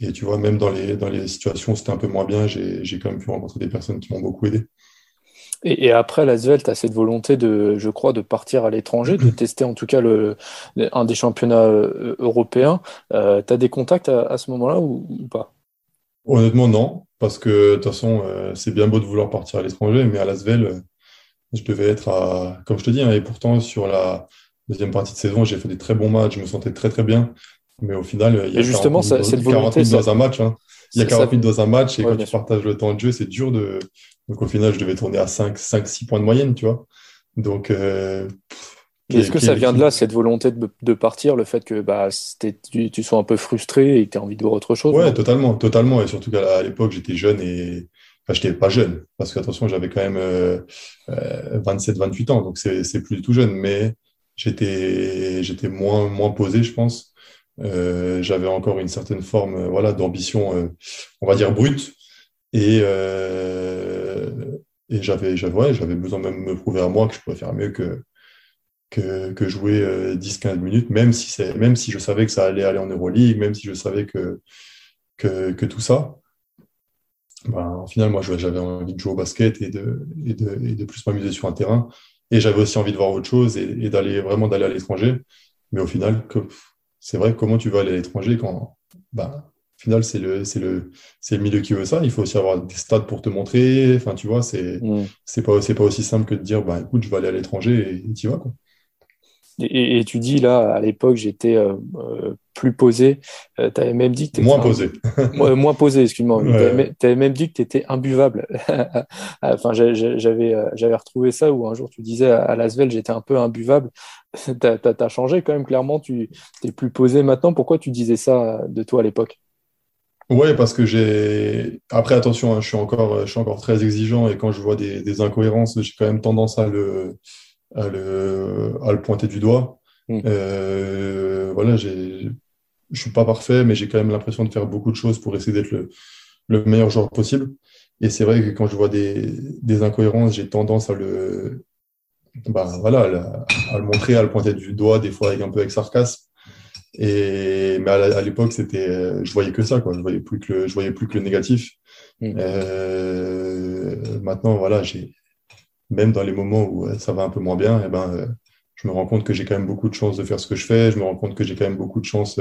et tu vois, même dans les, dans les situations où c'était un peu moins bien, j'ai quand même pu rencontrer des personnes qui m'ont beaucoup aidé. Et, après, la tu as cette volonté de, je crois, de partir à l'étranger, de tester en tout cas le, un des championnats euh, européens. Euh, tu as des contacts à, ce moment-là ou, pas? Honnêtement, non. Parce que de toute façon, euh, c'est bien beau de vouloir partir à l'étranger, mais à Lasvel, je devais être à, comme je te dis, hein, et pourtant sur la deuxième partie de saison, j'ai fait des très bons matchs, je me sentais très très bien. Mais au final, il y a justement, 40 cette volonté, dans un match. Hein. Il y a 40 minutes dans un match et quand tu partages le temps de jeu, c'est dur de. Donc au final, je devais tourner à 5, 5 6 points de moyenne, tu vois. Donc. Euh, Est-ce que ça vient de là, cette volonté de, partir, le fait que bah, tu, tu, sois un peu frustré et que tu as envie de voir autre chose Ouais, totalement, totalement. Et surtout qu'à l'époque, j'étais jeune et. Enfin, j'étais pas jeune, parce qu'attention, j'avais quand même euh, 27, euh, 28 ans, donc c'est plus du tout jeune, mais j'étais moins, moins posé, je pense. Euh, j'avais encore une certaine forme euh, voilà, d'ambition, on va dire, brute. Et, et j'avais j'avais besoin même de me prouver à moi que je pouvais faire mieux que, que, que jouer 10-15 minutes, même si, même si je savais que ça allait aller en Euroleague, même si je savais que, que, que tout ça. Ben, au final, moi, j'avais envie de jouer au basket et de, et de, et de plus m'amuser sur un terrain. Et j'avais aussi envie de voir autre chose et, et d'aller vraiment d'aller à l'étranger. Mais au final, c'est vrai, comment tu vas aller à l'étranger quand, bah, au final, c'est le, c'est le, le milieu qui veut ça. Il faut aussi avoir des stades pour te montrer. Enfin, tu vois, c'est, Mm. c'est pas, c'est pas aussi simple que de dire, bah, écoute, je vais aller à l'étranger et tu y vas, quoi. Et, et tu dis là, à l'époque, j'étais euh, euh, plus posé. Euh, tu avais même dit que tu Moins posé. moins, moins posé, excuse-moi. Ouais. Tu avais, même dit que tu étais imbuvable. enfin, j'ai- j'avais euh, j'avais retrouvé ça où un jour tu disais à, Lasvel, j'étais un peu imbuvable. T'as as, changé quand même, clairement. Tu es plus posé maintenant. Pourquoi tu disais ça de toi à l'époque? Ouais, parce que j'ai. Après, attention, hein, je suis encore, je suis encore très exigeant et quand je vois des, des incohérences, j'ai quand même tendance à le, à le, à le pointer du doigt. Mm. Euh, voilà, je suis pas parfait, mais j'ai quand même l'impression de faire beaucoup de choses pour essayer d'être le, le meilleur joueur possible. Et c'est vrai que quand je vois des, des incohérences, j'ai tendance à le, bah, voilà, à, la- à le montrer, à le pointer du doigt, des fois avec un peu avec sarcasme. Et, mais à l'époque, c'était, je voyais que ça, quoi. Je voyais plus que le, je voyais plus que le négatif. Mm. Euh, maintenant, voilà, j'ai, même dans les moments où euh, ça va un peu moins bien, eh ben, euh, je me rends compte que j'ai quand même beaucoup de chance de faire ce que je fais. Je me rends compte que j'ai quand même beaucoup de chance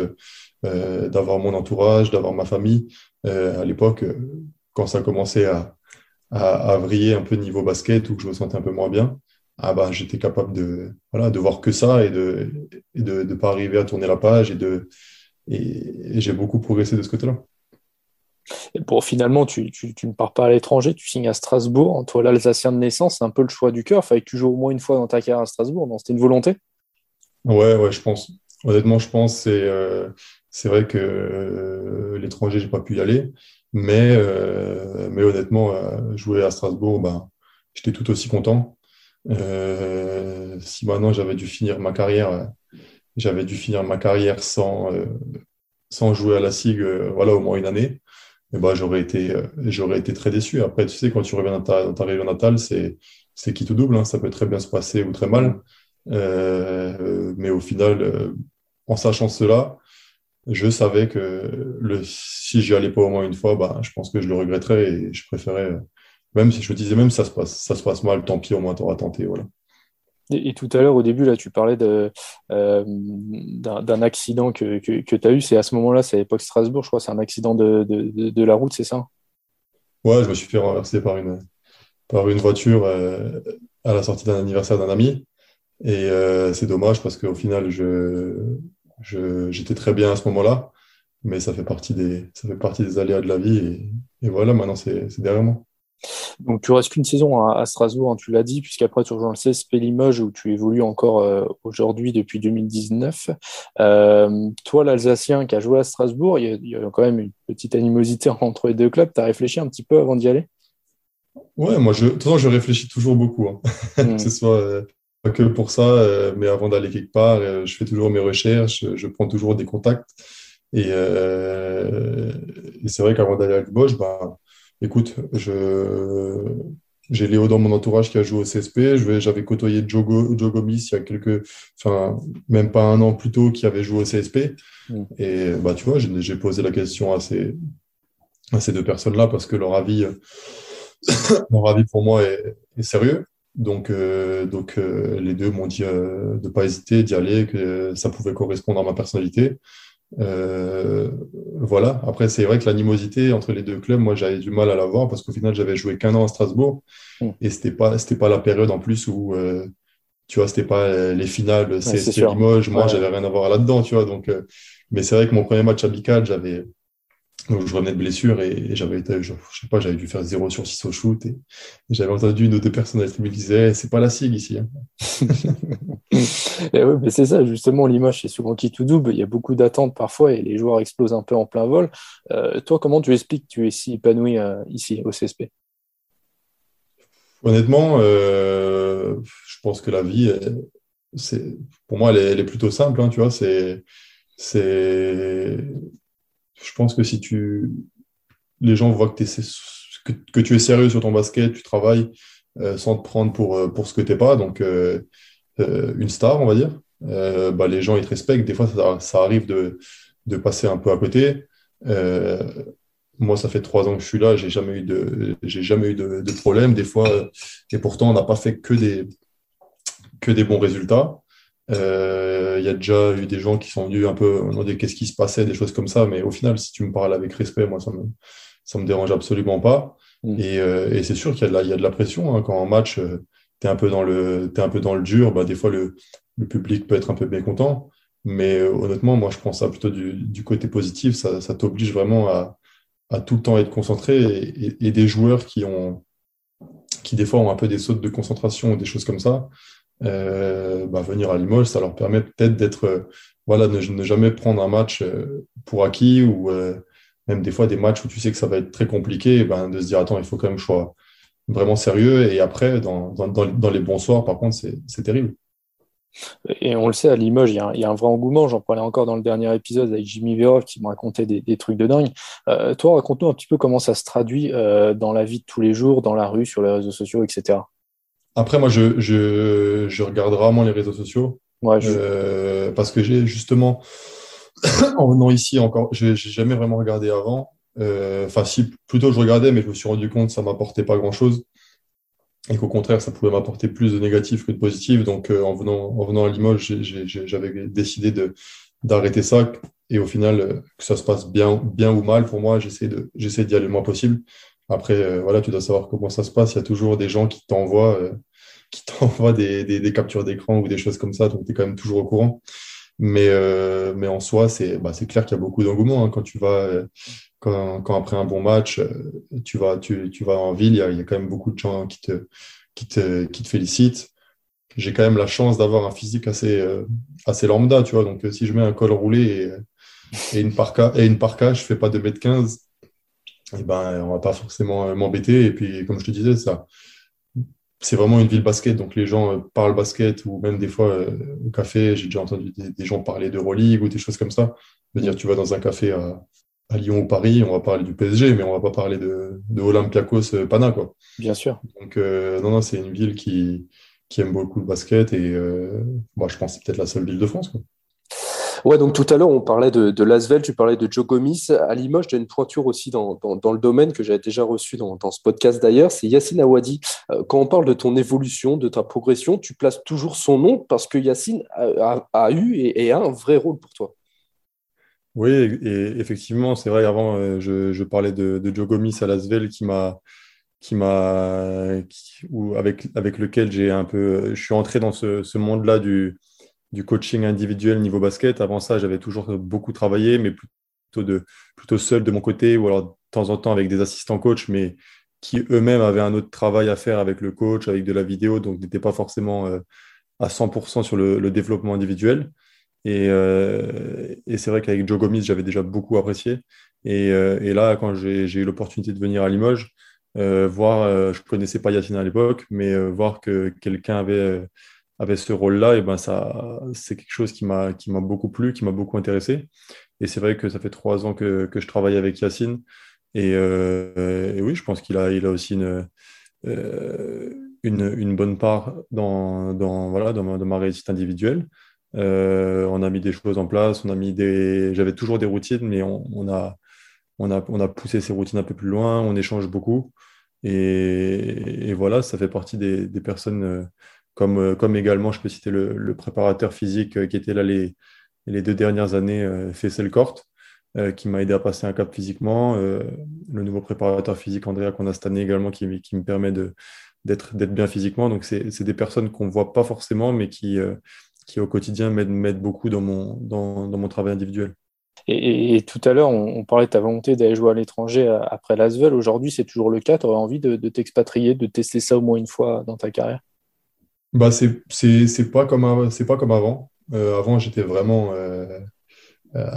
euh, d'avoir mon entourage, d'avoir ma famille. Euh, à l'époque, euh, quand ça commençait à, à, à vriller un peu niveau basket ou que je me sentais un peu moins bien, ah bah, j'étais capable de, voilà, de voir que ça et de et de ne pas arriver à tourner la page et de et j'ai beaucoup progressé de ce côté-là. Et bon, finalement, tu, ne pars pas à l'étranger, tu signes à Strasbourg. Toi, l'Alsacien de naissance, c'est un peu le choix du cœur. Fallait que tu joues au moins une fois dans ta carrière à Strasbourg. C'était une volonté? Ouais, ouais, je pense. Honnêtement, je pense c'est euh, vrai que euh, l'étranger, j'ai pas pu y aller, mais euh, mais honnêtement, euh, jouer à Strasbourg, ben, j'étais tout aussi content. Si maintenant j'avais dû finir ma carrière, j'avais dû finir ma carrière sans sans jouer à la SIG, voilà, au moins une année, et ben, j'aurais été euh, j'aurais été très déçu. Après, tu sais, quand tu reviens dans ta, dans ta région natale, c'est c'est qui tout double, hein. Ça peut très bien se passer ou très mal. Euh, mais au final, euh, en sachant cela, je savais que le, si j'y allais pas au moins une fois, bah, je pense que je le regretterais et je préférais, euh, même si je me disais même si ça se passe, ça se passe mal, tant pis, au moins t'auras tenté, voilà. Et, tout à l'heure, au début, là, tu parlais euh, d'un, accident que, que, tu as eu. C'est à ce moment-là, c'est à l'époque Strasbourg, je crois, c'est un accident de, de, la route, c'est ça? Ouais, je me suis fait renverser par une, par une voiture euh, à la sortie d'un anniversaire d'un ami. Et euh, c'est dommage parce qu'au final, je, j'étais très bien à ce moment-là, mais ça fait partie des, ça fait partie des aléas de la vie. Et, voilà, maintenant, c'est derrière moi. Donc, tu restes qu'une saison à, à Strasbourg, hein, tu l'as dit, puisqu'après, tu rejoins le CSP Limoges où tu évolues encore euh, aujourd'hui depuis 2019. Euh, toi, l'Alsacien qui a joué à Strasbourg, il y, a, il y a quand même une petite animosité entre les deux clubs. Tu as réfléchi un petit peu avant d'y aller? Ouais, moi, je, de toute façon, je réfléchis toujours beaucoup, hein. Mm. que ce soit euh, pas que pour ça, mais avant d'aller quelque part, je fais toujours mes recherches, je, prends toujours des contacts. Et, et c'est vrai qu'avant d'aller à Limoges, bah, écoute, je, j'ai Léo dans mon entourage qui a joué au CSP. J'avais côtoyé Joe, Joe Gomis il y a quelques, enfin, même pas un an plus tôt, qui avait joué au CSP. Mm. Et bah, tu vois, j'ai, posé la question à ces, à ces deux personnes-là parce que leur avis, leur avis pour moi est, est sérieux. Donc, euh, donc euh, les deux m'ont dit euh, de pas hésiter, d'y aller, que ça pouvait correspondre à ma personnalité. Euh, voilà. Après, c'est vrai que l'animosité entre les deux clubs, moi, j'avais du mal à la voir parce qu'au final, j'avais joué qu'un an à Strasbourg Mm. et c'était pas, c'était pas la période en plus où, euh, tu vois, c'était pas euh, les finales c'est. Limoges. Moi, Ouais. j'avais rien à voir là-dedans, tu vois. Donc, euh, mais c'est vrai que mon premier match amical, j'avais, donc je revenais de blessure et, et j'avais été, je, je sais pas, j'avais dû faire 0 sur 6 au shoot et, et j'avais entendu une ou deux personnes qui disaient, Eh, c'est pas la SIG ici. hein. Et oui, mais c'est ça, justement, Limoges, c'est souvent qui tout double. Il y a beaucoup d'attentes parfois et les joueurs explosent un peu en plein vol. Euh, toi, comment tu expliques que tu es si épanoui euh, ici, au CSP? Honnêtement, euh, je pense que la vie, c'est, pour moi, elle est, elle est plutôt simple, hein, tu vois. C'est, c'est, je pense que si tu, les gens voient que, tu es sérieux sur ton basket, tu travailles euh, sans te prendre pour, euh, pour ce que t'es pas, donc euh, une star, on va dire, bah, les gens ils te respectent. Des fois, ça, arrive de, de passer un peu à côté. Moi, ça fait trois ans que je suis là, j'ai jamais eu de, j'ai jamais eu de, problème. Des fois, et pourtant, on n'a pas fait que des, que des bons résultats. Euh, il y a déjà eu des gens qui sont venus un peu demander qu'est-ce qui se passait, des choses comme ça. Mais au final, si tu me parles avec respect, moi, ça me, ça me dérange absolument pas. Mm. Et, euh, et c'est sûr qu'il y, a de la, il y a de la pression. Hein. Quand en match, euh, tu es, un peu dans le, es un peu dans le dur, bah, des fois, le, le public peut être un peu mécontent. Mais honnêtement, moi, je prends ça plutôt du, du côté positif. Ça, ça t'oblige vraiment à, à, tout le temps être concentré. Et, et, et, des joueurs qui ont qui des fois ont un peu des sautes de concentration ou des choses comme ça, euh, bah, venir à Limoges, ça leur permet peut-être d'être, euh, voilà, ne, jamais prendre un match euh, pour acquis ou même des fois des matchs où tu sais que ça va être très compliqué, ben, de se dire, attends, il faut quand même que je sois vraiment sérieux. Et après, dans, dans, les bons soirs, par contre, c'est terrible. Et on le sait, à Limoges, il y, a un, vrai engouement. J'en parlais encore dans le dernier épisode avec Jimmy Verov qui me racontait des, trucs de dingue. Toi, raconte-nous un petit peu comment ça se traduit dans la vie de tous les jours, dans la rue, sur les réseaux sociaux, etc. Après, moi, je, je, je regarde rarement les réseaux sociaux. Ouais, je... euh, parce que j'ai justement, en venant ici encore, j'ai jamais vraiment regardé avant. Euh, enfin, si, plutôt je regardais, mais je me suis rendu compte que ça m'apportait pas grand-chose et qu'au contraire, ça pouvait m'apporter plus de négatifs que de positifs. Donc, euh, en, venant, en venant à Limoges, j'avais décidé de, d'arrêter ça. Et au final, euh, que ça se passe bien, bien ou mal, pour moi, j'essaie d'y aller le moins possible. Après, euh, voilà, tu dois savoir comment ça se passe. Il y a toujours des gens qui t'envoient, euh, qui t'envoient des, captures d'écran ou des choses comme ça. Donc, tu es quand même toujours au courant. Mais, euh, mais en soi, c'est, bah, clair qu'il y a beaucoup d'engouement hein. quand tu vas, quand, après un bon match, tu vas, tu, tu vas en ville, il y, a, quand même beaucoup de gens qui te, qui te, qui te félicitent. J'ai quand même la chance d'avoir un physique assez, assez lambda, tu vois. Donc, si je mets un col roulé et, et une parka, et une parka, je fais pas 2m15 eh ben, on va pas forcément euh, m'embêter. Et puis, comme je te disais, ça, c'est vraiment une ville basket. Donc, les gens euh, parlent basket ou même des fois euh, au café, j'ai déjà entendu des, gens parler d'Euroleague ou des choses comme ça. Je veux dire, tu vas dans un café à, à, Lyon ou Paris, on va parler du PSG, mais on va pas parler de, de Olympiakos Pana, quoi. Bien sûr. Donc, euh, non, non, c'est une ville qui, qui aime beaucoup le basket et euh, moi, je pense que c'est peut-être la seule ville de France, quoi. Ouais, donc tout à l'heure, on parlait de, de Lasvel, tu parlais de Joe Gomis. À Limoges, as une pointure aussi dans, le domaine que j'avais déjà reçu dans, ce podcast d'ailleurs, c'est Yacine Awadi. Euh, quand on parle de ton évolution, de ta progression, tu places toujours son nom parce que Yacine a, eu et, a un vrai rôle pour toi. Oui, et effectivement, c'est vrai, avant, euh, je, parlais de, Joe Gomis à Lasvel qui m'a qui m'a avec lequel j'ai un peu je suis entré dans ce, ce monde-là du du coaching individuel niveau basket. Avant ça, j'avais toujours beaucoup travaillé, mais plutôt, de, plutôt seul de mon côté, ou alors de temps en temps avec des assistants coach, mais qui eux-mêmes avaient un autre travail à faire avec le coach, avec de la vidéo, donc n'étaient pas forcément euh, à 100% sur le, développement individuel. Et, euh, et c'est vrai qu'avec Joe Gomis, j'avais déjà beaucoup apprécié. Et, euh, là, quand j'ai eu l'opportunité de venir à Limoges, voir, je connaissais pas Yacine à l'époque, mais voir que quelqu'un avait avait ce rôle-là, et ben ça, c'est quelque chose qui m'a qui m'a beaucoup plu, qui m'a beaucoup intéressé. Et c'est vrai que ça fait trois ans que, que je travaille avec Yacine. Et, euh, oui, je pense qu'il a, il a aussi une, euh, une, une, bonne part dans, dans, voilà, dans, ma, dans réussite individuelle. Euh, on a mis des choses en place, on a mis des. J'avais toujours des routines, mais on, a, on, a, on a poussé ces routines un peu plus loin, on échange beaucoup. Et, voilà, ça fait partie des, des personnes comme également, je peux citer le, préparateur physique euh, qui était là les, deux dernières années, euh, Fessel Court, qui m'a aidé à passer un cap physiquement. le nouveau préparateur physique, Andrea, qu'on a cette année également, qui, me permet d'être bien physiquement. Donc, c'est des personnes qu'on ne voit pas forcément, mais qui, au quotidien m'aident beaucoup dans mon, travail individuel. Et, tout à l'heure, on, parlait de ta volonté d'aller jouer à l'étranger après l'Asvel. Aujourd'hui, c'est toujours le cas. Tu aurais envie de t'expatrier, de tester ça au moins une fois dans ta carrière? Bah, c'est, c'est, c'est pas comme, c'est pas comme avant. Euh, avant, j'étais vraiment, euh, euh,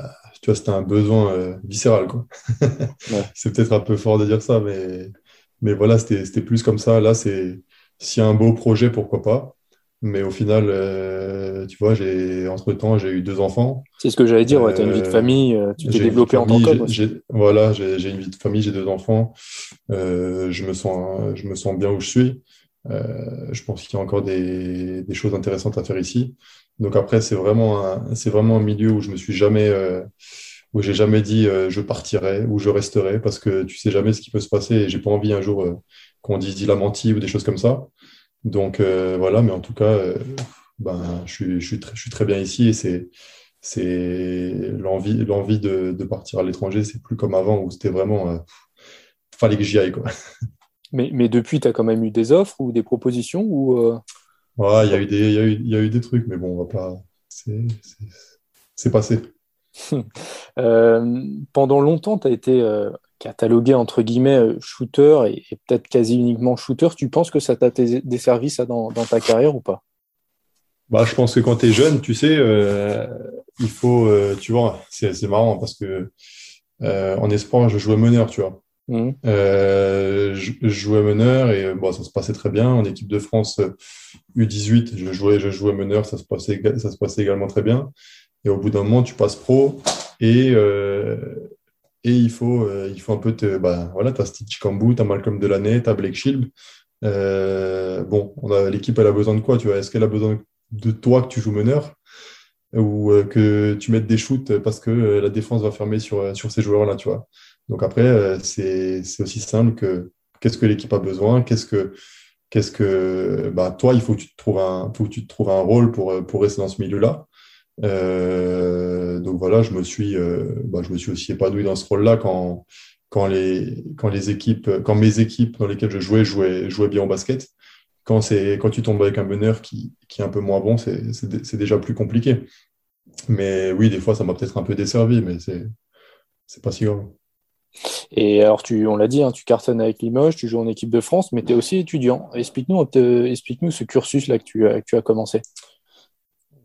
tu vois, c'était un besoin euh, viscéral, quoi. ouais. C'est peut-être un peu fort de dire ça, mais, mais voilà, c'était, c'était plus comme ça. Là, c'est, s'il y a un beau projet, pourquoi pas. Mais au final, euh, tu vois, j'ai, entre temps, j'ai eu deux enfants. C'est ce que j'allais dire, ouais, tu as une vie de famille, tu t'es développé en tant qu'homme. Voilà, j'ai, j'ai une vie de famille, j'ai deux enfants. je me sens, je me sens bien où je suis. Euh, je pense qu'il y a encore des, des, choses intéressantes à faire ici. Donc après, c'est vraiment un, c'est vraiment un milieu où je me suis jamais, euh, où j'ai jamais dit euh, je partirai ou je resterai parce que tu sais jamais ce qui peut se passer et j'ai pas envie un jour qu'on dise il a menti ou des choses comme ça. Donc voilà, mais en tout cas, ben, je, suis, je, suis très, je suis très bien ici et c'est c'est l'envie l'envie de, de, partir à l'étranger c'est plus comme avant où c'était vraiment euh, fallait que j'y aille quoi mais, mais depuis tu as quand même eu des offres ou des propositions ou euh? ouais il y a eu des y, a eu, il y a eu des trucs mais bon on va pas c'est passé euh, pendant longtemps tu as été euh, catalogué entre guillemets shooter et, et peut-être quasi uniquement shooter tu penses que ça t'a desservi ça dans, dans ta carrière ou pas? Bah, je pense que quand tu es jeune, tu sais, euh, il faut, tu vois, c'est marrant parce que en espoir, je jouais meneur, tu vois. Mmh. Euh, je, jouais meneur et bon, ça se passait très bien. En équipe de France U18, je jouais, je jouais meneur, ça se passait, ça se passait également très bien. Et au bout d'un moment, tu passes pro et et il faut, il faut un peu te, bah, voilà, t'as Stitch Cambou, t'as Malcolm Delaney, t'as Blake Shield. bon, l'équipe, elle a besoin de quoi, tu vois? Est-ce qu'elle a besoin de toi que tu joues meneur? Ou euh, que tu mettes des shoots parce que euh, la défense va fermer sur, euh, sur ces joueurs-là, tu vois? Donc après, c'est aussi simple que qu'est-ce que l'équipe a besoin, qu'est-ce que qu'est-ce que bah, toi, il faut que tu te trouves un, faut que tu trouves un rôle pour, pour rester dans ce milieu-là. Euh, donc voilà, je me suis, euh, bah, je me suis aussi épanoui dans ce rôle-là quand, les, quand les équipes, quand mes équipes dans lesquelles je jouais jouaient, jouaient bien au basket quand, quand tu tombes avec un meneur qui, qui est un peu moins bon, c'est déjà plus compliqué. Mais oui, des fois, ça m'a peut-être un peu desservi, mais c'est pas si grave. Et alors, tu, on l'a dit, hein, tu cartonnes avec Limoges, tu joues en équipe de France, mais tu es aussi étudiant. Explique-nous explique ce cursus-là que tu, as, commencé.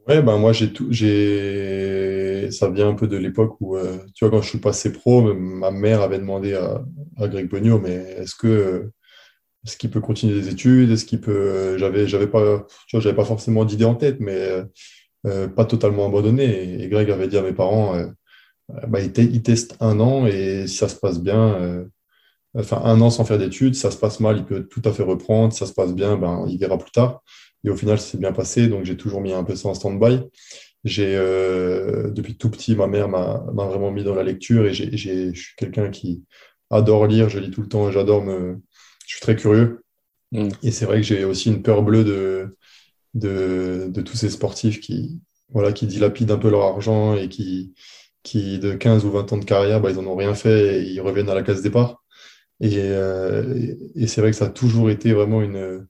Ouais, ben moi, tout, ça vient un peu de l'époque où, euh, tu vois, quand je suis passé pro, ma mère avait demandé à, à Greg Bogno, mais est-ce que est-ce qu'il peut continuer des études? Est-ce qu'il peut J'avais, pas, pas forcément d'idée en tête, mais euh, pas totalement abandonné. Et, Greg avait dit à mes parents, euh, bah, il, il, teste un an et si ça se passe bien, euh, enfin un an sans faire d'études, si ça se passe mal, il peut tout à fait reprendre. Si ça se passe bien, ben il verra plus tard. Et au final, c'est bien passé, donc j'ai toujours mis un peu ça en stand-by. J'ai depuis tout petit, ma mère m'a vraiment mis dans la lecture et j'ai, je suis quelqu'un qui adore lire. Je lis tout le temps, j'adore me je suis très curieux. Mm. Et c'est vrai que j'ai aussi une peur bleue de, de, de, tous ces sportifs qui, voilà, qui dilapident un peu leur argent et qui, qui de 15 ou 20 ans de carrière, bah, ils n'en ont rien fait et ils reviennent à la case départ. Et, euh, et c'est vrai que ça a toujours été vraiment une,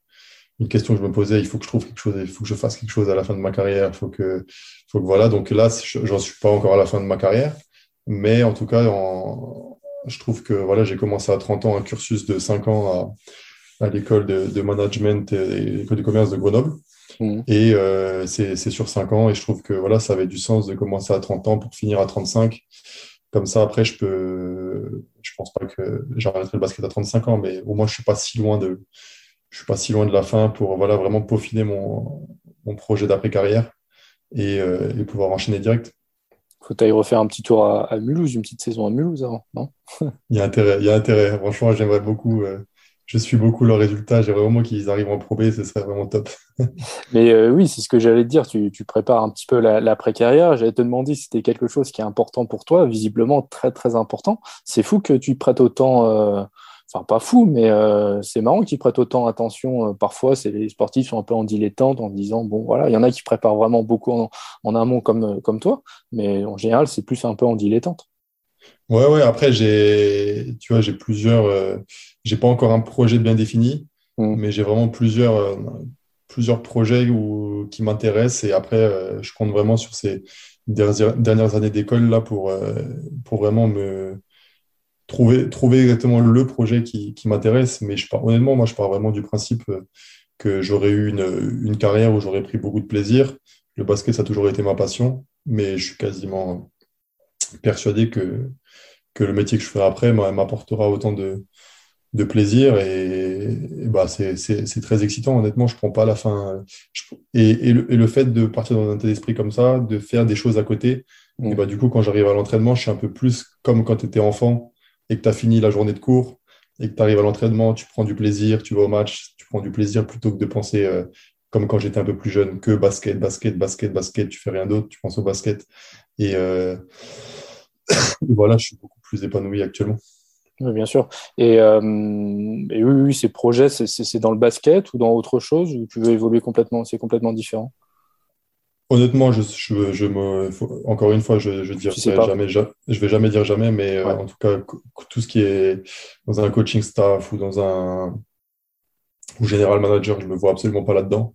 une question que je me posais. Il faut que je trouve quelque chose, il faut que je fasse quelque chose à la fin de ma carrière. Il faut que, faut que voilà. Donc là, j'en suis pas encore à la fin de ma carrière, mais en tout cas, en, je trouve que voilà, j'ai commencé à 30 ans un cursus de 5 ans à, à l'école de, de, management et l'école de commerce de Grenoble. Mmh. Et euh, c'est sur 5 ans et je trouve que voilà, ça avait du sens de commencer à 30 ans pour finir à 35. Comme ça, après, je peux, je pense pas que j'arrêterai le basket à 35 ans, mais au moins, je suis pas si loin de, je suis pas si loin de la fin pour voilà vraiment peaufiner mon, mon projet d'après carrière et, euh, et pouvoir enchaîner direct faut que refaire un petit tour à, Mulhouse, une petite saison à Mulhouse avant, non? Il y a intérêt, il y a intérêt. Franchement, j'aimerais beaucoup. Euh, je suis beaucoup leurs résultats. J'aimerais vraiment qu'ils arrivent en Pro B, ce serait vraiment top. Mais euh, oui, c'est ce que j'allais te dire. Tu, prépares un petit peu la, carrière J'allais te demander si c'était quelque chose qui est important pour toi, visiblement très très important. C'est fou que tu prêtes autant. Euh, enfin pas fou, mais euh, c'est marrant qu'ils prêtent autant attention. Euh, parfois, c'est les sportifs sont un peu en dilettante en disant bon voilà, il y en a qui préparent vraiment beaucoup en, en amont comme euh, comme toi, mais en général, c'est plus un peu en dilettante. Ouais ouais. Après, j'ai tu vois, j'ai plusieurs. j'ai pas encore un projet bien défini, mmh. mais j'ai vraiment plusieurs plusieurs projets où, qui m'intéressent et après, je compte vraiment sur ces dernières années d'école là pour pour vraiment me trouver, trouver exactement le projet qui, qui m'intéresse. Mais je pars, honnêtement, moi, je pars vraiment du principe euh, que j'aurais eu une, une, carrière où j'aurais pris beaucoup de plaisir. Le basket, ça a toujours été ma passion, mais je suis quasiment persuadé que, que le métier que je ferai après m'apportera autant de, de plaisir et, bah c'est très excitant. Honnêtement je prends pas la fin. Et, et, le, et, le, fait de partir dans un état d'esprit comme ça de faire des choses à côté et bah du coup quand j'arrive à l'entraînement je suis un peu plus comme quand tu étais enfant et que tu as fini la journée de cours et que tu arrives à l'entraînement, tu prends du plaisir, tu vas au match, tu prends du plaisir plutôt que de penser euh, comme quand j'étais un peu plus jeune, que basket, basket, basket, basket, tu fais rien d'autre, tu penses au basket. Et, euh, voilà, je suis beaucoup plus épanoui actuellement. Oui, bien sûr. Et, euh, et oui, ces projets, c'est dans le basket ou dans autre chose ou tu veux évoluer complètement C'est complètement différent? Honnêtement, je, je, me, encore une fois, je, je dirais jamais, je, vais jamais dire jamais, mais euh, en tout cas, tout ce qui est dans un coaching staff ou dans un ou général manager, je me vois absolument pas là-dedans.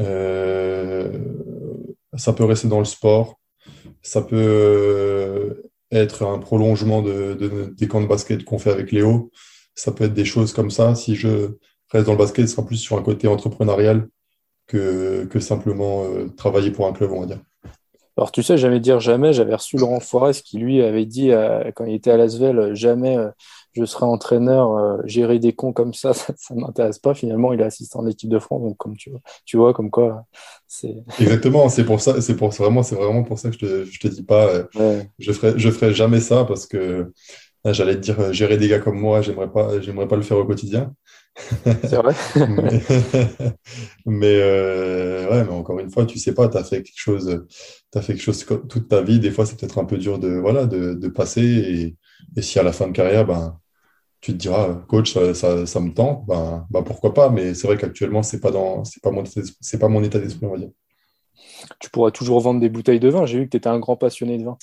Euh, ça peut rester dans le sport, ça peut être un prolongement de, des camps de basket qu'on fait avec Léo. Ça peut être des choses comme ça. Si je reste dans le basket, ce sera plus sur un côté entrepreneurial que, que simplement euh, travailler pour un club, on va dire. Alors tu sais, jamais dire jamais, j'avais reçu Laurent Forest qui lui avait dit quand il était à Lasvel, jamais euh, je serai entraîneur, euh, gérer des cons comme ça, ça ne m'intéresse pas. Finalement, il est assistant de l'équipe de France, donc comme tu vois, tu vois comme quoi c'est. Exactement, c'est pour ça, c'est pour vraiment, c'est vraiment pour ça que je te, je te dis pas, je ferai, je ferai jamais ça parce que j'allais te dire gérer des gars comme moi, j'aimerais pas, j'aimerais pas le faire au quotidien. C'est vrai. mais, euh, ouais, mais encore une fois, tu sais pas, tu as fait quelque chose, as fait quelque chose toute ta vie. Des fois, c'est peut-être un peu dur de, voilà, de, de passer. Et, et, si à la fin de carrière, ben, tu te diras, coach, ça, ça, ça me tente, ben, ben, pourquoi pas. Mais c'est vrai qu'actuellement, c'est pas dans, c'est pas mon, c'est pas mon état d'esprit, on va dire. Tu pourras toujours vendre des bouteilles de vin. J'ai vu que tu étais un grand passionné de vin.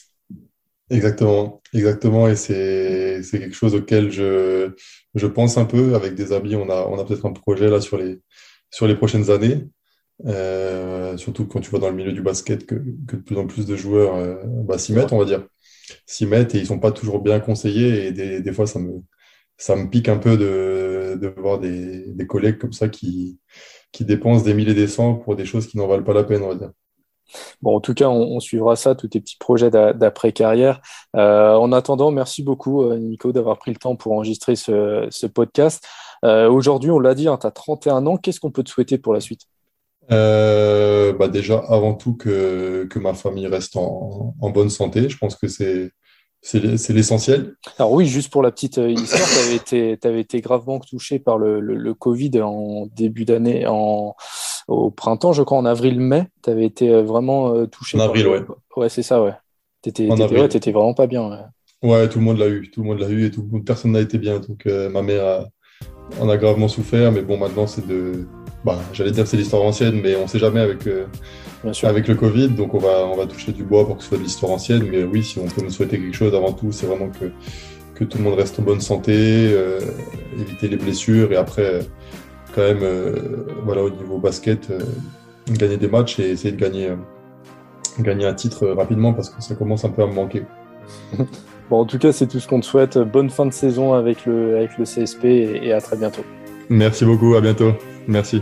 Exactement, exactement. Et c'est quelque chose auquel je, je pense un peu. Avec des amis, on a, on a peut-être un projet là sur les, sur les prochaines années. Euh, surtout quand tu vois dans le milieu du basket que, que de plus en plus de joueurs euh, bah, s'y mettent, on va dire. S'y mettent et ils sont pas toujours bien conseillés. Et des, des fois, ça me, ça me pique un peu de, de voir des, des collègues comme ça qui, qui dépensent des milliers et des cents pour des choses qui n'en valent pas la peine, on va dire. Bon, en tout cas, on, suivra ça, tous tes petits projets d'après-carrière. Euh, en attendant, merci beaucoup, euh, Nico, d'avoir pris le temps pour enregistrer ce, podcast. Euh, aujourd'hui, on l'a dit, hein, tu as 31 ans. Qu'est-ce qu'on peut te souhaiter pour la suite? Bah Déjà, avant tout, que, ma famille reste en, bonne santé. Je pense que c'est c'est l'essentiel. Alors oui, juste pour la petite histoire, tu avais été, avais été gravement touché par le, le Covid en début d'année, en, au printemps, je crois, en avril-mai, tu avais été euh, vraiment euh, touché. En avril, ouais. Ouais, c'est ça, ouais. Tu étais, vraiment pas bien. Ouais. tout le monde l'a eu. Tout le monde l'a eu et tout, personne n'a été bien. Donc, euh, ma mère en a gravement souffert. Mais bon, maintenant, c'est de. Bah, J'allais dire c'est l'histoire ancienne, mais on ne sait jamais avec, avec le Covid. Donc, on va, on va toucher du bois pour que ce soit de l'histoire ancienne. Mais oui, si on peut nous souhaiter quelque chose avant tout, c'est vraiment que, que tout le monde reste en bonne santé, éviter les blessures et après quand même, euh, voilà, au niveau basket, euh, gagner des matchs et essayer de gagner, euh, gagner un titre rapidement parce que ça commence un peu à me manquer. bon, en tout cas, c'est tout ce qu'on te souhaite. Bonne fin de saison avec le, avec le CSP et à très bientôt. Merci beaucoup, à bientôt. Merci.